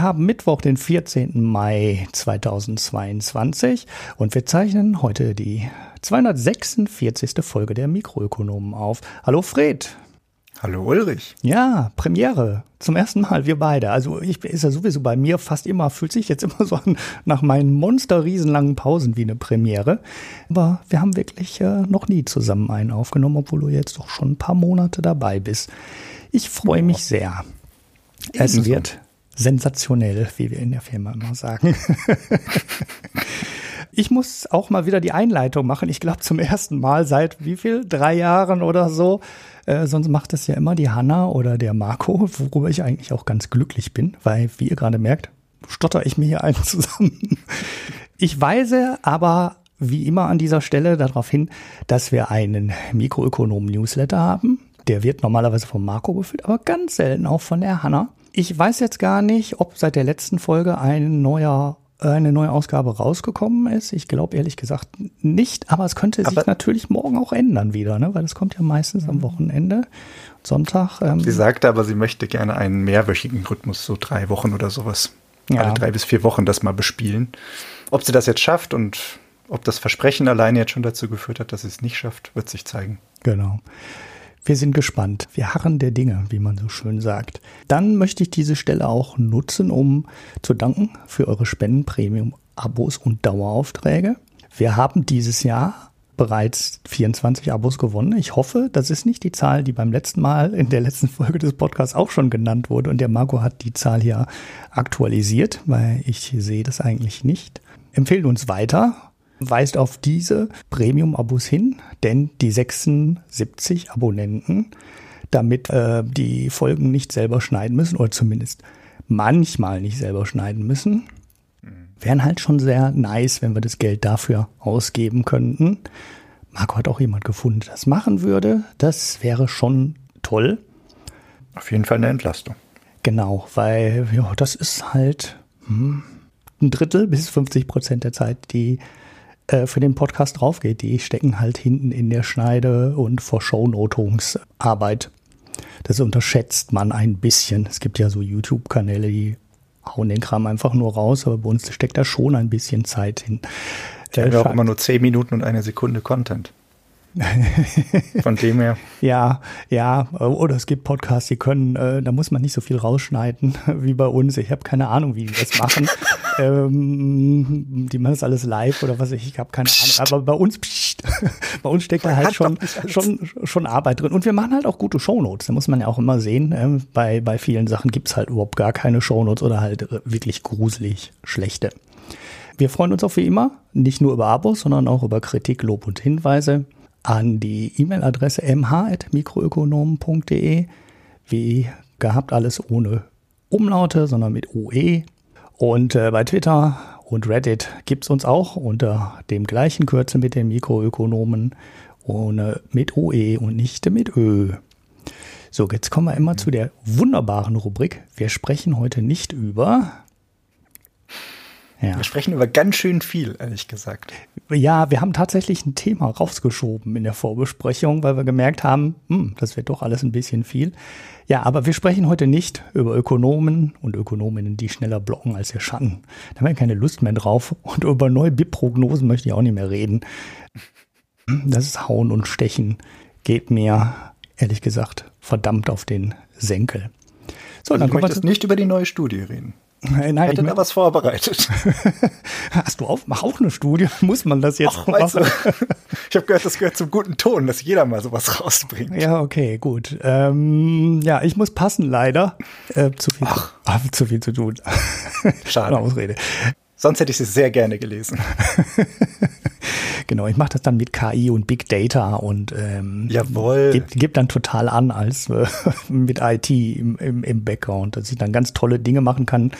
Wir haben Mittwoch, den 14. Mai 2022 und wir zeichnen heute die 246. Folge der Mikroökonomen auf. Hallo Fred. Hallo Ulrich. Ja, Premiere. Zum ersten Mal, wir beide. Also ich ist ja sowieso bei mir fast immer, fühlt sich jetzt immer so an, nach meinen monster-riesenlangen Pausen wie eine Premiere. Aber wir haben wirklich äh, noch nie zusammen einen aufgenommen, obwohl du jetzt doch schon ein paar Monate dabei bist. Ich freue mich sehr. Es wird sensationell, wie wir in der Firma immer sagen. ich muss auch mal wieder die Einleitung machen. Ich glaube zum ersten Mal seit wie viel? Drei Jahren oder so. Äh, sonst macht das ja immer die Hanna oder der Marco, worüber ich eigentlich auch ganz glücklich bin, weil, wie ihr gerade merkt, stotter ich mir hier einen zusammen. Ich weise aber wie immer an dieser Stelle darauf hin, dass wir einen Mikroökonomen-Newsletter haben. Der wird normalerweise von Marco gefüllt, aber ganz selten auch von der Hanna. Ich weiß jetzt gar nicht, ob seit der letzten Folge ein neuer eine neue Ausgabe rausgekommen ist. Ich glaube ehrlich gesagt nicht, aber es könnte aber sich natürlich morgen auch ändern wieder, ne? weil es kommt ja meistens am Wochenende, Sonntag. Ähm. Sie sagte aber, sie möchte gerne einen mehrwöchigen Rhythmus, so drei Wochen oder sowas. Ja. Alle drei bis vier Wochen das mal bespielen. Ob sie das jetzt schafft und ob das Versprechen alleine jetzt schon dazu geführt hat, dass sie es nicht schafft, wird sich zeigen. Genau. Wir sind gespannt. Wir harren der Dinge, wie man so schön sagt. Dann möchte ich diese Stelle auch nutzen, um zu danken für eure Spenden, Premium, Abos und Daueraufträge. Wir haben dieses Jahr bereits 24 Abos gewonnen. Ich hoffe, das ist nicht die Zahl, die beim letzten Mal in der letzten Folge des Podcasts auch schon genannt wurde. Und der Marco hat die Zahl hier aktualisiert, weil ich sehe das eigentlich nicht. Empfehlen uns weiter weist auf diese Premium-Abos hin, denn die 76 Abonnenten, damit äh, die Folgen nicht selber schneiden müssen oder zumindest manchmal nicht selber schneiden müssen, wären halt schon sehr nice, wenn wir das Geld dafür ausgeben könnten. Marco hat auch jemand gefunden, der das machen würde. Das wäre schon toll. Auf jeden Fall eine Entlastung. Genau, weil ja, das ist halt hm, ein Drittel bis 50 Prozent der Zeit, die äh, für den Podcast draufgeht. Die stecken halt hinten in der Schneide und vor Shownotungsarbeit. Das unterschätzt man ein bisschen. Es gibt ja so YouTube-Kanäle, die hauen den Kram einfach nur raus, aber bei uns steckt da schon ein bisschen Zeit hin. Die haben ja auch immer nur zehn Minuten und eine Sekunde Content. Von dem her. Ja, ja. Oder es gibt Podcasts, die können, äh, da muss man nicht so viel rausschneiden wie bei uns. Ich habe keine Ahnung, wie die das machen. Ähm, die machen das alles live oder was ich, ich habe keine Ahnung. Aber bei uns, pst, bei uns steckt da halt schon, schon, schon Arbeit drin. Und wir machen halt auch gute Shownotes. Da muss man ja auch immer sehen. Ähm, bei, bei vielen Sachen gibt's halt überhaupt gar keine Shownotes oder halt wirklich gruselig schlechte. Wir freuen uns auch wie immer, nicht nur über Abos, sondern auch über Kritik, Lob und Hinweise an die E-Mail-Adresse mh.mikroökonomen.de. Wie gehabt, alles ohne Umlaute, sondern mit OE. Und äh, bei Twitter und Reddit gibt es uns auch unter dem gleichen Kürzel mit den Mikroökonomen ohne mit OE und nicht mit Ö. So, jetzt kommen wir immer zu der wunderbaren Rubrik. Wir sprechen heute nicht über ja. Wir sprechen über ganz schön viel, ehrlich gesagt. Ja, wir haben tatsächlich ein Thema rausgeschoben in der Vorbesprechung, weil wir gemerkt haben, hm, das wird doch alles ein bisschen viel. Ja, aber wir sprechen heute nicht über Ökonomen und Ökonominnen, die schneller blocken als der Schatten. Da haben wir keine Lust mehr drauf. Und über neue BIP-Prognosen möchte ich auch nicht mehr reden. Das ist Hauen und Stechen. Geht mir, ehrlich gesagt, verdammt auf den Senkel. So, also dann du möchtest nicht über die neue Studie reden. Nein, nein, Hätte da was vorbereitet. Hast du auch, mach auch eine Studie? Muss man das jetzt Ach, machen? ich habe gehört, das gehört zum guten Ton, dass jeder mal sowas rausbringt. Ja, okay, gut. Ähm, ja, ich muss passen leider. Äh, zu, viel Ach. Zu, zu viel zu tun. Schade. Ausrede. Sonst hätte ich sie sehr gerne gelesen. genau, ich mache das dann mit KI und Big Data und ähm, Jawohl. Gib, gib dann total an als äh, mit IT im, im, im Background, dass ich dann ganz tolle Dinge machen kann.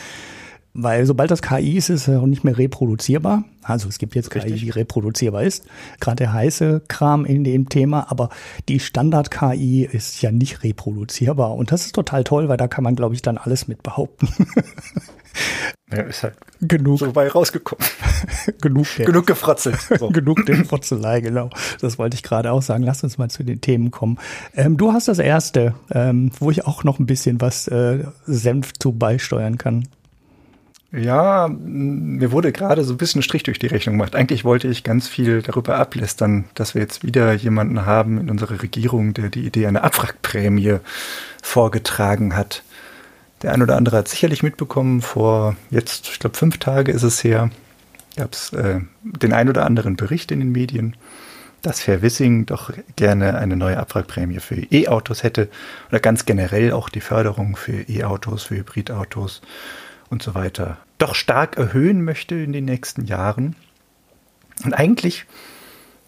Weil sobald das KI ist, ist es auch nicht mehr reproduzierbar. Also es gibt jetzt Richtig. KI, die reproduzierbar ist. Gerade der heiße Kram in dem Thema, aber die Standard-KI ist ja nicht reproduzierbar. Und das ist total toll, weil da kann man, glaube ich, dann alles mit behaupten. Ja, ist halt genug. so bei rausgekommen. genug, der, genug gefrotzelt. So. genug der Frotzelei, genau. Das wollte ich gerade auch sagen. Lass uns mal zu den Themen kommen. Ähm, du hast das erste, ähm, wo ich auch noch ein bisschen was äh, Senf zu beisteuern kann. Ja, mir wurde gerade so ein bisschen Strich durch die Rechnung gemacht. Eigentlich wollte ich ganz viel darüber ablästern, dass wir jetzt wieder jemanden haben in unserer Regierung, der die Idee einer Abwrackprämie vorgetragen hat. Der ein oder andere hat sicherlich mitbekommen, vor jetzt, ich glaube, fünf Tage ist es her, gab es äh, den ein oder anderen Bericht in den Medien, dass Fair Wissing doch gerne eine neue Abwrackprämie für E-Autos hätte oder ganz generell auch die Förderung für E-Autos, für Hybridautos und so weiter doch stark erhöhen möchte in den nächsten Jahren. Und eigentlich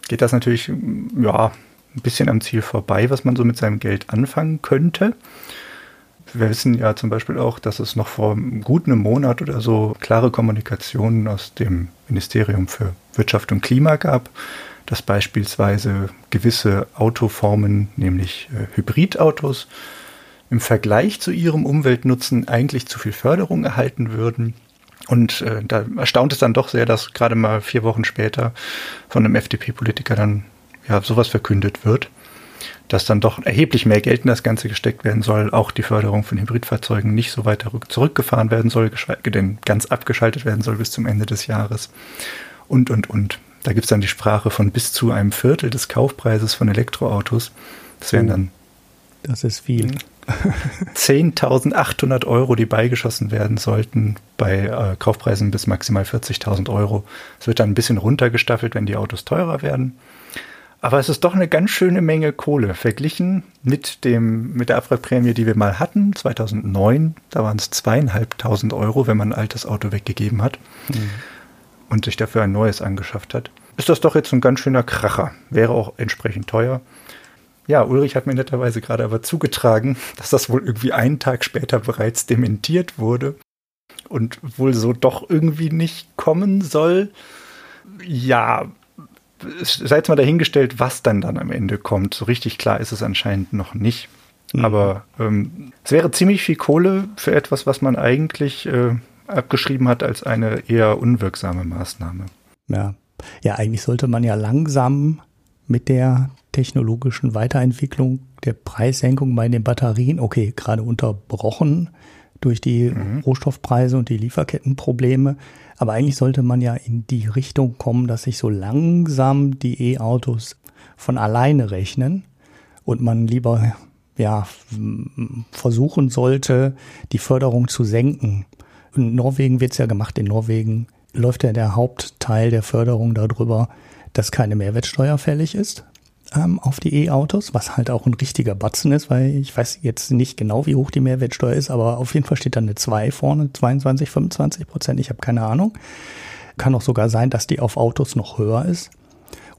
geht das natürlich ja, ein bisschen am Ziel vorbei, was man so mit seinem Geld anfangen könnte. Wir wissen ja zum Beispiel auch, dass es noch vor gut einem Monat oder so klare Kommunikationen aus dem Ministerium für Wirtschaft und Klima gab, dass beispielsweise gewisse Autoformen, nämlich äh, Hybridautos, im Vergleich zu ihrem Umweltnutzen eigentlich zu viel Förderung erhalten würden. Und äh, da erstaunt es dann doch sehr, dass gerade mal vier Wochen später von einem FDP-Politiker dann ja sowas verkündet wird, dass dann doch erheblich mehr Geld in das Ganze gesteckt werden soll, auch die Förderung von Hybridfahrzeugen nicht so weiter zurückgefahren werden soll, geschweige denn ganz abgeschaltet werden soll bis zum Ende des Jahres und, und, und. Da gibt es dann die Sprache von bis zu einem Viertel des Kaufpreises von Elektroautos. Das wären oh. dann. Das ist viel. 10.800 Euro, die beigeschossen werden sollten bei äh, Kaufpreisen bis maximal 40.000 Euro. Es wird dann ein bisschen runtergestaffelt, wenn die Autos teurer werden. Aber es ist doch eine ganz schöne Menge Kohle verglichen mit dem mit der Abwrackprämie, die wir mal hatten 2009. Da waren es zweieinhalbtausend Euro, wenn man ein altes Auto weggegeben hat mhm. und sich dafür ein neues angeschafft hat. Ist das doch jetzt ein ganz schöner Kracher. Wäre auch entsprechend teuer. Ja, Ulrich hat mir netterweise gerade aber zugetragen, dass das wohl irgendwie einen Tag später bereits dementiert wurde und wohl so doch irgendwie nicht kommen soll. Ja, seid mal dahingestellt, was dann dann am Ende kommt. So richtig klar ist es anscheinend noch nicht. Mhm. Aber ähm, es wäre ziemlich viel Kohle für etwas, was man eigentlich äh, abgeschrieben hat als eine eher unwirksame Maßnahme. Ja. Ja, eigentlich sollte man ja langsam mit der technologischen Weiterentwicklung der Preissenkung bei den Batterien, okay, gerade unterbrochen durch die mhm. Rohstoffpreise und die Lieferkettenprobleme. Aber eigentlich sollte man ja in die Richtung kommen, dass sich so langsam die E-Autos von alleine rechnen und man lieber ja, versuchen sollte, die Förderung zu senken. In Norwegen wird es ja gemacht. In Norwegen läuft ja der Hauptteil der Förderung darüber, dass keine Mehrwertsteuer fällig ist ähm, auf die E-Autos, was halt auch ein richtiger Batzen ist, weil ich weiß jetzt nicht genau, wie hoch die Mehrwertsteuer ist, aber auf jeden Fall steht da eine 2 vorne, 22, 25 Prozent, ich habe keine Ahnung. Kann auch sogar sein, dass die auf Autos noch höher ist.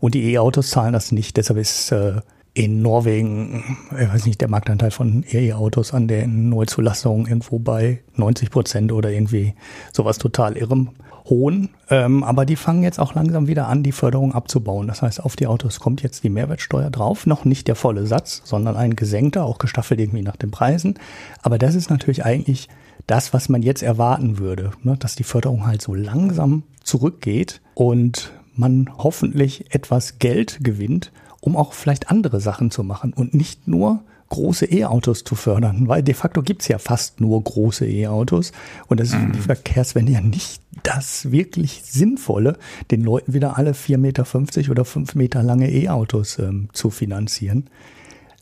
Und die E-Autos zahlen das nicht, deshalb ist äh, in Norwegen, ich weiß nicht, der Marktanteil von E-Autos an den Neuzulassungen irgendwo bei 90 Prozent oder irgendwie sowas total irrem hohen. Ähm, aber die fangen jetzt auch langsam wieder an, die Förderung abzubauen. Das heißt, auf die Autos kommt jetzt die Mehrwertsteuer drauf. Noch nicht der volle Satz, sondern ein gesenkter, auch gestaffelt irgendwie nach den Preisen. Aber das ist natürlich eigentlich das, was man jetzt erwarten würde, ne? dass die Förderung halt so langsam zurückgeht und man hoffentlich etwas Geld gewinnt, um auch vielleicht andere Sachen zu machen und nicht nur große E-Autos zu fördern, weil de facto gibt's ja fast nur große E-Autos und das ist für die mhm. Verkehrswende ja nicht das wirklich Sinnvolle, den Leuten wieder alle 4,50 Meter oder 5 Meter lange E-Autos ähm, zu finanzieren.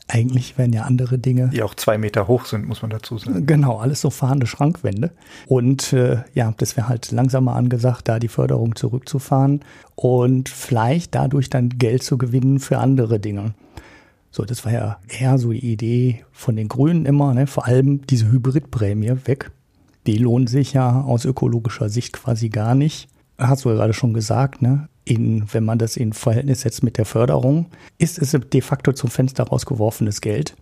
Eigentlich wären ja andere Dinge. Die auch zwei Meter hoch sind, muss man dazu sagen. Genau, alles so fahrende Schrankwände. Und äh, ja, das wäre halt langsamer angesagt, da die Förderung zurückzufahren und vielleicht dadurch dann Geld zu gewinnen für andere Dinge. So, das war ja eher so die Idee von den Grünen immer, ne? vor allem diese Hybridprämie weg. Die lohnt sich ja aus ökologischer Sicht quasi gar nicht. Hast du ja gerade schon gesagt, ne? In, wenn man das in Verhältnis setzt mit der Förderung, ist es de facto zum Fenster rausgeworfenes Geld.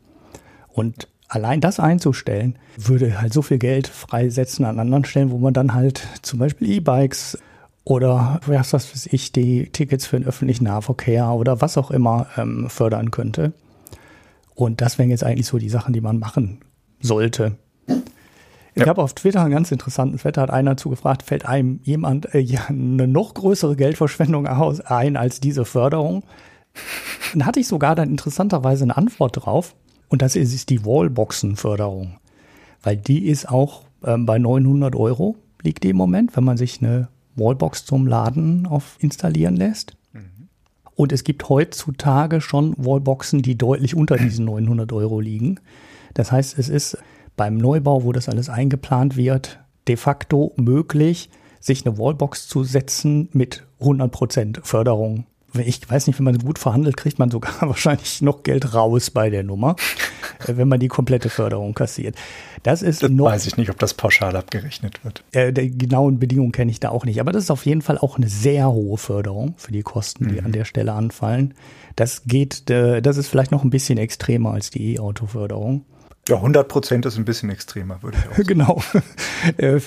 Und allein das einzustellen, würde halt so viel Geld freisetzen an anderen Stellen, wo man dann halt zum Beispiel E-Bikes oder was weiß ich, die Tickets für den öffentlichen Nahverkehr oder was auch immer ähm, fördern könnte. Und das wären jetzt eigentlich so die Sachen, die man machen sollte. Ich ja. habe auf Twitter einen ganz interessanten Thread, hat einer zugefragt, fällt einem jemand äh, ja, eine noch größere Geldverschwendung aus, ein als diese Förderung? Dann hatte ich sogar dann interessanterweise eine Antwort drauf. Und das ist, ist die Wallboxen-Förderung. Weil die ist auch ähm, bei 900 Euro liegt die im Moment, wenn man sich eine Wallbox zum Laden auf installieren lässt. Mhm. Und es gibt heutzutage schon Wallboxen, die deutlich unter diesen 900 Euro liegen. Das heißt, es ist beim Neubau, wo das alles eingeplant wird, de facto möglich, sich eine Wallbox zu setzen mit 100% Förderung ich weiß nicht, wenn man gut verhandelt, kriegt man sogar wahrscheinlich noch Geld raus bei der Nummer, äh, wenn man die komplette Förderung kassiert. Das ist das noch, weiß ich nicht, ob das pauschal abgerechnet wird. Äh, die genauen Bedingungen kenne ich da auch nicht, aber das ist auf jeden Fall auch eine sehr hohe Förderung für die Kosten, die mhm. an der Stelle anfallen. Das geht, äh, das ist vielleicht noch ein bisschen extremer als die E-Auto-Förderung. Ja, 100 Prozent ist ein bisschen extremer, würde ich auch sagen. Genau. Äh,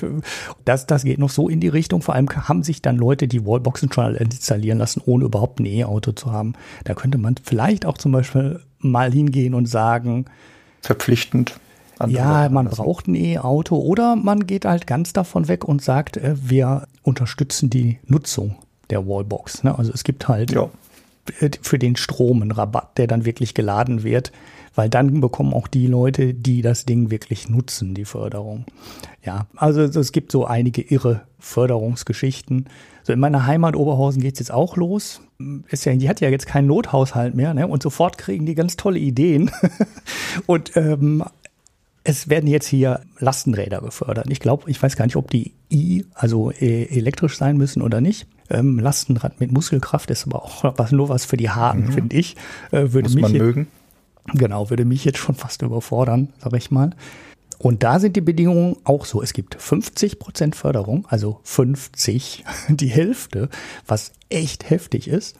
das, das geht noch so in die Richtung. Vor allem haben sich dann Leute die Wallboxen schon installieren lassen, ohne überhaupt ein E-Auto zu haben. Da könnte man vielleicht auch zum Beispiel mal hingehen und sagen. Verpflichtend. Ja, man braucht ein E-Auto oder man geht halt ganz davon weg und sagt, äh, wir unterstützen die Nutzung der Wallbox. Ne? Also es gibt halt ja. für den Strom einen Rabatt, der dann wirklich geladen wird weil dann bekommen auch die Leute, die das Ding wirklich nutzen, die Förderung. Ja, also es gibt so einige irre Förderungsgeschichten. So in meiner Heimat Oberhausen geht's jetzt auch los. Ist ja, die hat ja jetzt keinen Nothaushalt mehr, ne? Und sofort kriegen die ganz tolle Ideen. und ähm, es werden jetzt hier Lastenräder gefördert. Ich glaube, ich weiß gar nicht, ob die I, also e elektrisch sein müssen oder nicht. Ähm, Lastenrad mit Muskelkraft ist aber auch was, nur was für die Haken, mhm. finde ich. Äh, würde Muss mich man mögen. Genau, würde mich jetzt schon fast überfordern, sag ich mal. Und da sind die Bedingungen auch so. Es gibt 50 Prozent Förderung, also 50, die Hälfte, was echt heftig ist.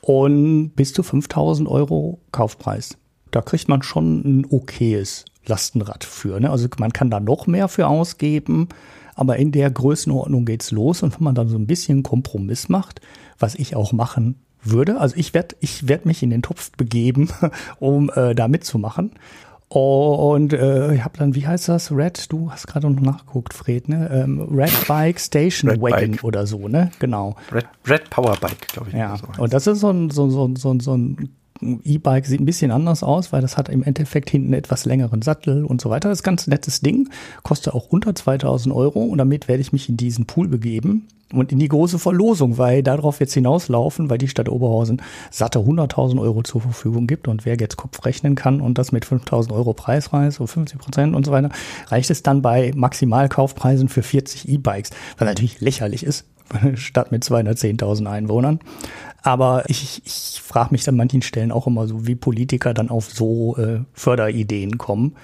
Und bis zu 5000 Euro Kaufpreis. Da kriegt man schon ein okayes Lastenrad für. Ne? Also man kann da noch mehr für ausgeben, aber in der Größenordnung geht's los. Und wenn man dann so ein bisschen Kompromiss macht, was ich auch machen würde. Also ich werde ich werd mich in den Topf begeben, um äh, da mitzumachen. Und äh, ich habe dann, wie heißt das? Red, du hast gerade noch nachgeguckt, Fred, ne? Ähm, Red Bike Station Red Wagon Bike. oder so, ne? Genau. Red, Red Power Bike, glaube ich. Ja, so und das ist so ein, so, so, so, so ein E-Bike, sieht ein bisschen anders aus, weil das hat im Endeffekt hinten etwas längeren Sattel und so weiter. Das ist ein ganz nettes Ding, kostet auch unter 2000 Euro und damit werde ich mich in diesen Pool begeben und in die große Verlosung, weil darauf jetzt hinauslaufen, weil die Stadt Oberhausen satte 100.000 Euro zur Verfügung gibt und wer jetzt Kopf rechnen kann und das mit 5.000 Euro Preisreis, so 50 Prozent und so weiter, reicht es dann bei Maximalkaufpreisen für 40 E-Bikes, was natürlich lächerlich ist, Stadt mit 210.000 Einwohnern. Aber ich, ich frage mich an manchen Stellen auch immer so, wie Politiker dann auf so äh, Förderideen kommen.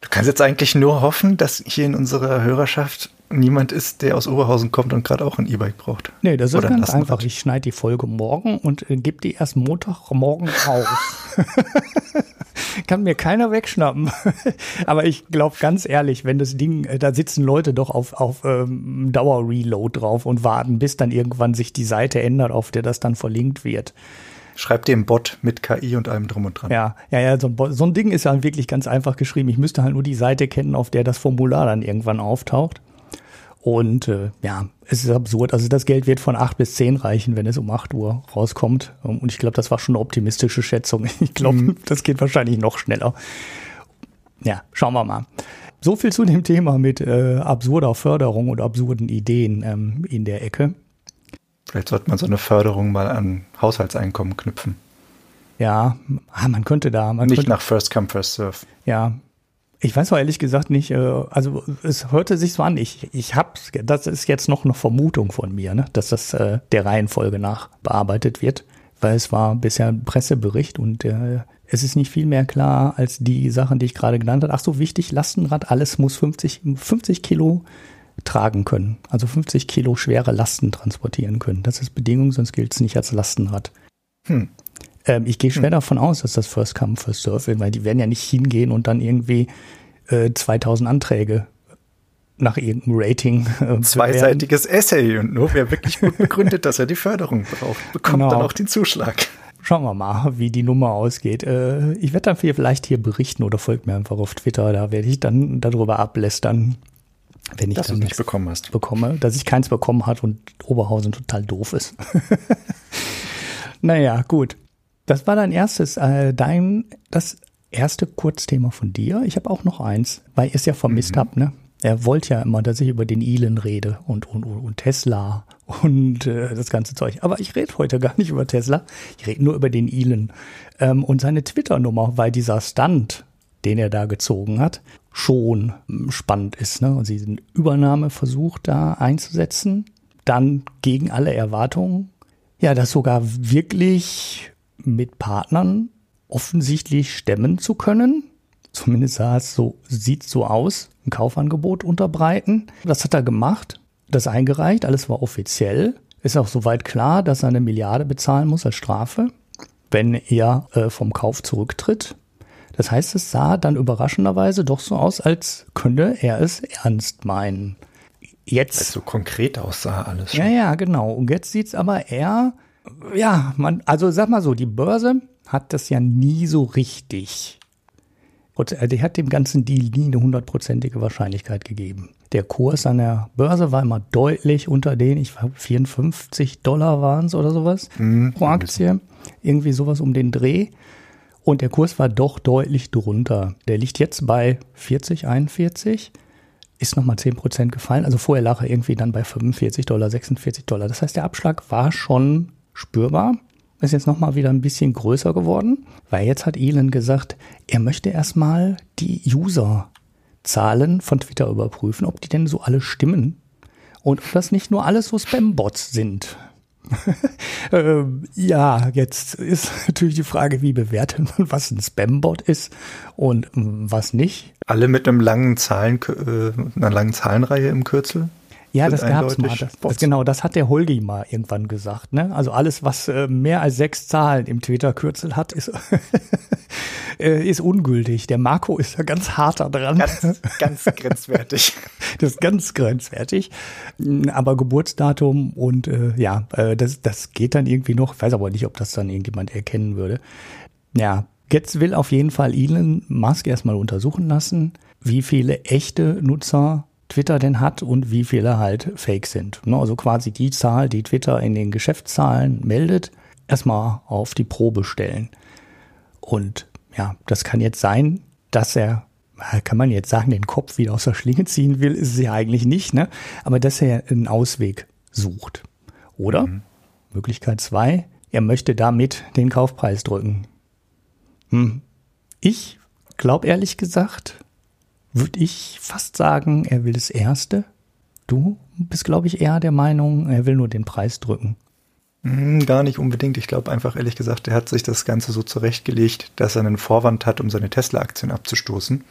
Du kannst jetzt eigentlich nur hoffen, dass hier in unserer Hörerschaft niemand ist, der aus Oberhausen kommt und gerade auch ein E-Bike braucht. Nee, das ist Oder ganz einfach. Ich schneide die Folge morgen und äh, gebe die erst Montagmorgen raus. Kann mir keiner wegschnappen. Aber ich glaube ganz ehrlich, wenn das Ding, äh, da sitzen Leute doch auf, auf ähm, Dauer-Reload drauf und warten, bis dann irgendwann sich die Seite ändert, auf der das dann verlinkt wird. Schreib dem Bot mit KI und allem drum und dran. Ja, ja, ja, so ein, so ein Ding ist ja wirklich ganz einfach geschrieben. Ich müsste halt nur die Seite kennen, auf der das Formular dann irgendwann auftaucht. Und äh, ja, es ist absurd. Also das Geld wird von acht bis zehn reichen, wenn es um acht Uhr rauskommt. Und ich glaube, das war schon eine optimistische Schätzung. Ich glaube, mhm. das geht wahrscheinlich noch schneller. Ja, schauen wir mal. So viel zu dem Thema mit äh, absurder Förderung und absurden Ideen ähm, in der Ecke. Vielleicht sollte man so eine Förderung mal an Haushaltseinkommen knüpfen. Ja, ah, man könnte da. Man Nicht könnte, nach First Come, First Serve. Ja, ich weiß auch ehrlich gesagt nicht, äh, also es hörte sich so an, ich, ich hab's, das ist jetzt noch eine Vermutung von mir, ne, dass das äh, der Reihenfolge nach bearbeitet wird, weil es war bisher ein Pressebericht und äh, es ist nicht viel mehr klar als die Sachen, die ich gerade genannt habe. Ach so, wichtig, Lastenrad, alles muss 50, 50 Kilo tragen können, also 50 Kilo schwere Lasten transportieren können. Das ist Bedingung, sonst gilt es nicht als Lastenrad. Hm. Ähm, ich gehe schwer hm. davon aus, dass das First Come, First Serve, weil die werden ja nicht hingehen und dann irgendwie äh, 2000 Anträge nach irgendeinem Rating. Äh, Zweiseitiges Essay und nur wer wirklich gut begründet, dass er die Förderung braucht, bekommt genau. dann auch den Zuschlag. Schauen wir mal, wie die Nummer ausgeht. Äh, ich werde dann vielleicht hier berichten oder folgt mir einfach auf Twitter, da werde ich dann darüber ablästern, wenn ich dass dann nicht bekommen hast. bekomme, dass ich keins bekommen hat und Oberhausen total doof ist. naja, gut. Das war dein erstes, äh, dein, das erste Kurzthema von dir. Ich habe auch noch eins, weil ihr es ja vermisst mhm. habt, ne? Er wollte ja immer, dass ich über den Elon rede und, und, und Tesla und äh, das ganze Zeug. Aber ich rede heute gar nicht über Tesla. Ich rede nur über den Elon ähm, und seine Twitter-Nummer, weil dieser Stunt, den er da gezogen hat, schon spannend ist. Ne? Und sie sind Übernahmeversuch da einzusetzen, dann gegen alle Erwartungen. Ja, das sogar wirklich mit Partnern offensichtlich stemmen zu können. Zumindest sah es so, sieht so aus, ein Kaufangebot unterbreiten. Das hat er gemacht, das eingereicht, alles war offiziell. Ist auch soweit klar, dass er eine Milliarde bezahlen muss als Strafe, wenn er äh, vom Kauf zurücktritt. Das heißt, es sah dann überraschenderweise doch so aus, als könnte er es ernst meinen. Jetzt. Weil so konkret aussah alles. Schon. Ja, ja, genau. Und jetzt sieht's aber eher, ja, man, also sag mal so, die Börse hat das ja nie so richtig. Und äh, die hat dem ganzen Deal nie eine hundertprozentige Wahrscheinlichkeit gegeben. Der Kurs an der Börse war immer deutlich unter den, ich glaube 54 Dollar waren es oder sowas mhm, pro Aktie. Irgendwie sowas um den Dreh. Und der Kurs war doch deutlich drunter. Der liegt jetzt bei 40, 41, ist nochmal 10 Prozent gefallen. Also vorher lag er irgendwie dann bei 45 Dollar, 46 Dollar. Das heißt, der Abschlag war schon spürbar ist jetzt nochmal wieder ein bisschen größer geworden, weil jetzt hat Elon gesagt, er möchte erstmal die User-Zahlen von Twitter überprüfen, ob die denn so alle stimmen und ob das nicht nur alles so Spam-Bots sind. ähm, ja, jetzt ist natürlich die Frage, wie bewertet man, was ein Spam-Bot ist und was nicht. Alle mit einem langen Zahlen, äh, einer langen Zahlenreihe im Kürzel? Ja, das gab's mal. Das, das, genau, das hat der Holgi mal irgendwann gesagt. Ne? Also alles, was äh, mehr als sechs Zahlen im Twitter-Kürzel hat, ist, äh, ist ungültig. Der Marco ist da ganz hart dran. Ganz, ganz grenzwertig. das ist ganz grenzwertig. Aber Geburtsdatum und äh, ja, äh, das, das geht dann irgendwie noch. Ich weiß aber nicht, ob das dann irgendjemand erkennen würde. Ja, Jetzt will auf jeden Fall Elon Musk erstmal untersuchen lassen, wie viele echte Nutzer Twitter denn hat und wie viele halt fake sind. Ne, also quasi die Zahl, die Twitter in den Geschäftszahlen meldet, erstmal auf die Probe stellen. Und ja, das kann jetzt sein, dass er, kann man jetzt sagen, den Kopf wieder aus der Schlinge ziehen will, ist es ja eigentlich nicht, ne? Aber dass er einen Ausweg sucht. Oder mhm. Möglichkeit zwei, er möchte damit den Kaufpreis drücken. Hm. Ich glaube ehrlich gesagt, würde ich fast sagen, er will das Erste. Du bist, glaube ich, eher der Meinung, er will nur den Preis drücken. Hm, gar nicht unbedingt. Ich glaube einfach, ehrlich gesagt, er hat sich das Ganze so zurechtgelegt, dass er einen Vorwand hat, um seine Tesla-Aktien abzustoßen.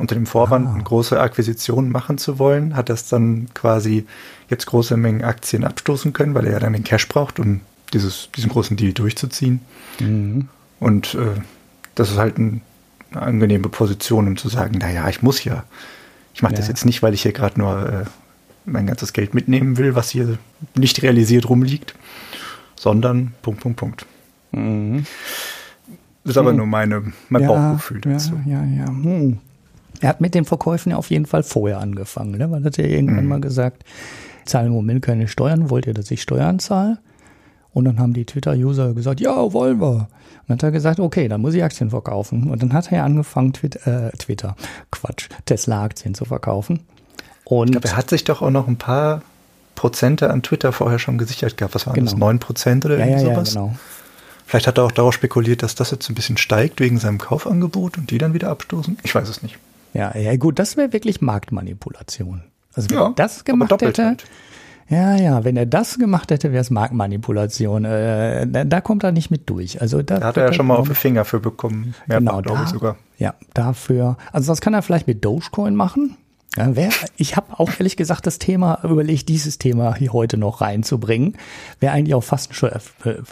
Unter dem Vorwand, ah. eine große Akquisition machen zu wollen, hat es dann quasi jetzt große Mengen Aktien abstoßen können, weil er ja dann den Cash braucht, um dieses, diesen großen Deal durchzuziehen. Mhm. Und äh, das ist halt ein eine angenehme Position, um zu sagen, naja, ich muss ja. Ich mache ja. das jetzt nicht, weil ich hier gerade nur äh, mein ganzes Geld mitnehmen will, was hier nicht realisiert rumliegt, sondern Punkt, Punkt, Punkt. Mhm. Das ist aber hm. nur meine, mein ja, Bauchgefühl dazu. Ja, ja, ja. Hm. Er hat mit den Verkäufen ja auf jeden Fall vorher angefangen, ne? weil er hat ja irgendwann mhm. mal gesagt, zahlen im Moment keine Steuern, wollt ihr, dass ich Steuern zahle? Und dann haben die Twitter-User gesagt, ja, wollen wir. Und dann hat er gesagt, okay, dann muss ich Aktien verkaufen. Und dann hat er angefangen, Twitter, äh, Twitter Quatsch, Tesla-Aktien zu verkaufen. Und ich glaube, er hat sich doch auch noch ein paar Prozente an Twitter vorher schon gesichert gehabt. Was waren genau. das? 9 Prozent oder ja, ja, sowas? Ja, genau. Vielleicht hat er auch darauf spekuliert, dass das jetzt ein bisschen steigt wegen seinem Kaufangebot und die dann wieder abstoßen. Ich weiß es nicht. Ja, ja gut, das wäre wirklich Marktmanipulation. Also wenn ja, das gemacht hätte, halt. Ja, ja, wenn er das gemacht hätte, wäre es Marktmanipulation. Äh, da, da, kommt er nicht mit durch. Also da, da hat er ja schon mal auf den Finger für bekommen. Mehrfach, genau, glaube ich sogar. Ja, dafür. Also das kann er vielleicht mit Dogecoin machen. Ja, wer, ich habe auch ehrlich gesagt das Thema überlegt, dieses Thema hier heute noch reinzubringen. Wäre eigentlich auch fast schon,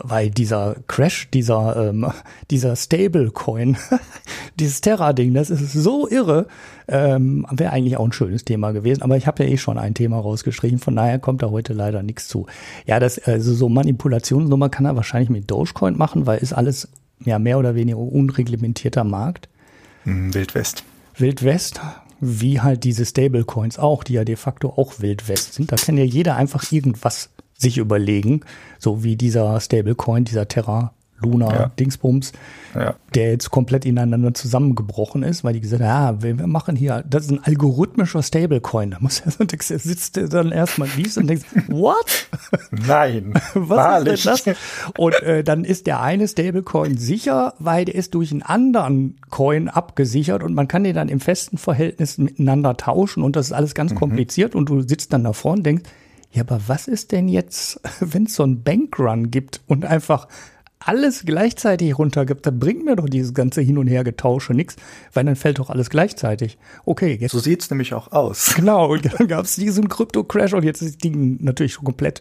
weil dieser Crash, dieser ähm, dieser Stablecoin, dieses Terra-Ding, das ist so irre, ähm, wäre eigentlich auch ein schönes Thema gewesen. Aber ich habe ja eh schon ein Thema rausgeschrieben, von daher kommt da heute leider nichts zu. Ja, das also so Manipulationsnummer kann er wahrscheinlich mit Dogecoin machen, weil ist alles ja mehr oder weniger unreglementierter Markt. Hm, Wildwest. Wildwest wie halt diese Stablecoins auch, die ja de facto auch Wild West sind. Da kann ja jeder einfach irgendwas sich überlegen, so wie dieser Stablecoin, dieser Terra Luna ja. Dingsbums, ja. der jetzt komplett ineinander zusammengebrochen ist, weil die gesagt haben, ja, wir machen hier, das ist ein algorithmischer Stablecoin. Da muss er, sitzt er dann erstmal liest und denkt, what? Nein, was wahrlich. ist denn das? Und äh, dann ist der eine Stablecoin sicher, weil der ist durch einen anderen Coin abgesichert und man kann den dann im festen Verhältnis miteinander tauschen und das ist alles ganz mhm. kompliziert und du sitzt dann davor und denkst, ja, aber was ist denn jetzt, wenn es so einen Bankrun gibt und einfach alles gleichzeitig runtergibt, dann bringt mir doch dieses ganze Hin- und Her-Getausche nichts, weil dann fällt doch alles gleichzeitig. Okay, jetzt. So sieht's nämlich auch aus. Genau, und dann gab's diesen Krypto-Crash und jetzt ist das Ding natürlich komplett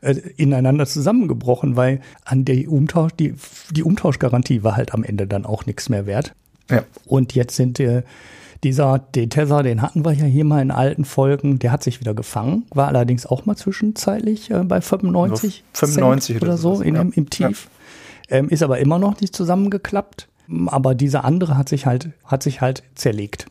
äh, ineinander zusammengebrochen, weil an der Umtausch, die, die Umtauschgarantie war halt am Ende dann auch nichts mehr wert. Ja. Und jetzt sind äh, dieser, den Tether, den hatten wir ja hier mal in alten Folgen, der hat sich wieder gefangen, war allerdings auch mal zwischenzeitlich äh, bei 95, 95 oder, oder so, in, ja. im, im Tief. Ja. Ähm, ist aber immer noch nicht zusammengeklappt. Aber dieser andere hat sich halt, hat sich halt zerlegt.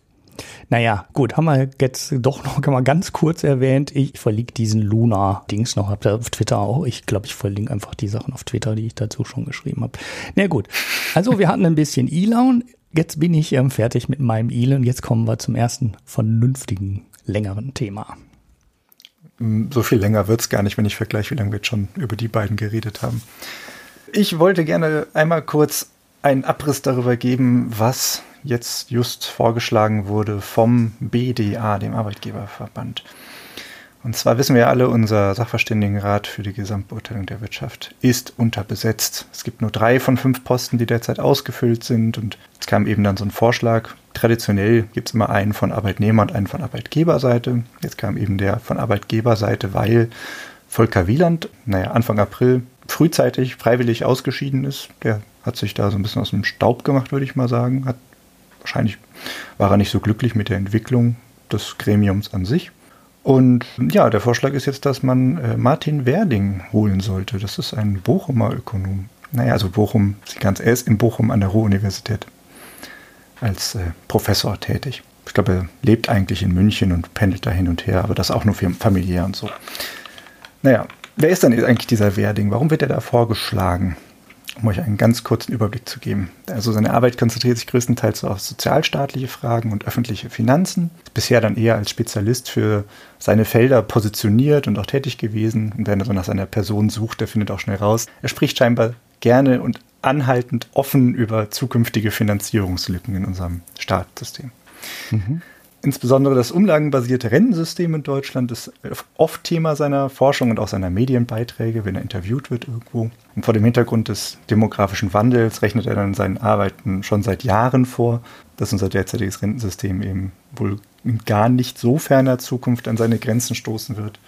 Naja, gut, haben wir jetzt doch noch mal ganz kurz erwähnt. Ich verlinke diesen Luna-Dings noch habt ihr auf Twitter auch. Ich glaube, ich verlinke einfach die Sachen auf Twitter, die ich dazu schon geschrieben habe. Na gut, also wir hatten ein bisschen E-Laun jetzt bin ich ähm, fertig mit meinem und jetzt kommen wir zum ersten vernünftigen, längeren Thema. Mm, so viel länger wird es gar nicht, wenn ich vergleiche, wie lange wir jetzt schon über die beiden geredet haben. Ich wollte gerne einmal kurz einen Abriss darüber geben, was jetzt just vorgeschlagen wurde vom BDA, dem Arbeitgeberverband. Und zwar wissen wir alle, unser Sachverständigenrat für die Gesamtbeurteilung der Wirtschaft ist unterbesetzt. Es gibt nur drei von fünf Posten, die derzeit ausgefüllt sind. Und es kam eben dann so ein Vorschlag. Traditionell gibt es immer einen von Arbeitnehmer und einen von Arbeitgeberseite. Jetzt kam eben der von Arbeitgeberseite, weil Volker Wieland, naja, Anfang April frühzeitig freiwillig ausgeschieden ist. Der hat sich da so ein bisschen aus dem Staub gemacht, würde ich mal sagen. Hat, wahrscheinlich war er nicht so glücklich mit der Entwicklung des Gremiums an sich. Und ja, der Vorschlag ist jetzt, dass man äh, Martin Werding holen sollte. Das ist ein Bochumer Ökonom. Naja, also Bochum, ganz er ist in Bochum an der Ruhr-Universität als äh, Professor tätig. Ich glaube, er lebt eigentlich in München und pendelt da hin und her, aber das auch nur für familiär und so. Naja, wer ist denn eigentlich dieser Werding? Warum wird er da vorgeschlagen? um euch einen ganz kurzen Überblick zu geben. Also seine Arbeit konzentriert sich größtenteils auf sozialstaatliche Fragen und öffentliche Finanzen. Ist bisher dann eher als Spezialist für seine Felder positioniert und auch tätig gewesen. Und wenn er so nach seiner Person sucht, der findet auch schnell raus. Er spricht scheinbar gerne und anhaltend offen über zukünftige Finanzierungslücken in unserem Staatssystem. Mhm. Insbesondere das umlagenbasierte Rentensystem in Deutschland ist oft Thema seiner Forschung und auch seiner Medienbeiträge, wenn er interviewt wird irgendwo. Und vor dem Hintergrund des demografischen Wandels rechnet er dann in seinen Arbeiten schon seit Jahren vor, dass unser derzeitiges Rentensystem eben wohl in gar nicht so ferner Zukunft an seine Grenzen stoßen wird.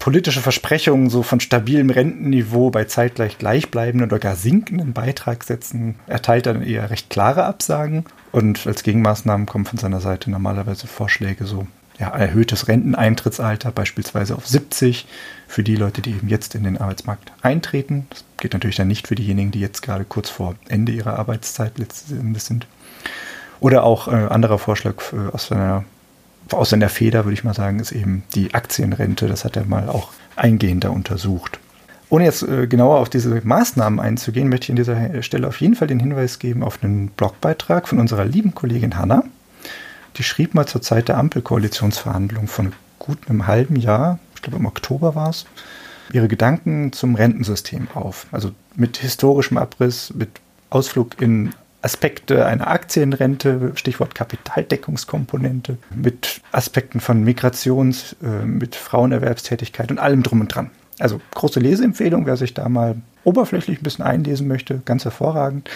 Politische Versprechungen so von stabilem Rentenniveau bei zeitgleich gleichbleibenden oder gar sinkenden Beitragssätzen erteilt er dann eher recht klare Absagen und als Gegenmaßnahmen kommen von seiner Seite normalerweise Vorschläge so ja, erhöhtes Renteneintrittsalter, beispielsweise auf 70 für die Leute, die eben jetzt in den Arbeitsmarkt eintreten. Das geht natürlich dann nicht für diejenigen, die jetzt gerade kurz vor Ende ihrer Arbeitszeit letztendlich sind. Oder auch äh, anderer Vorschlag äh, aus seiner aus seiner Feder, würde ich mal sagen, ist eben die Aktienrente. Das hat er mal auch eingehender untersucht. Ohne jetzt äh, genauer auf diese Maßnahmen einzugehen, möchte ich an dieser Stelle auf jeden Fall den Hinweis geben auf einen Blogbeitrag von unserer lieben Kollegin Hanna. Die schrieb mal zur Zeit der Ampelkoalitionsverhandlungen von gut einem halben Jahr, ich glaube im Oktober war es, ihre Gedanken zum Rentensystem auf. Also mit historischem Abriss, mit Ausflug in Aspekte einer Aktienrente, Stichwort Kapitaldeckungskomponente, mit Aspekten von Migrations-, äh, mit Frauenerwerbstätigkeit und allem drum und dran. Also große Leseempfehlung, wer sich da mal oberflächlich ein bisschen einlesen möchte, ganz hervorragend.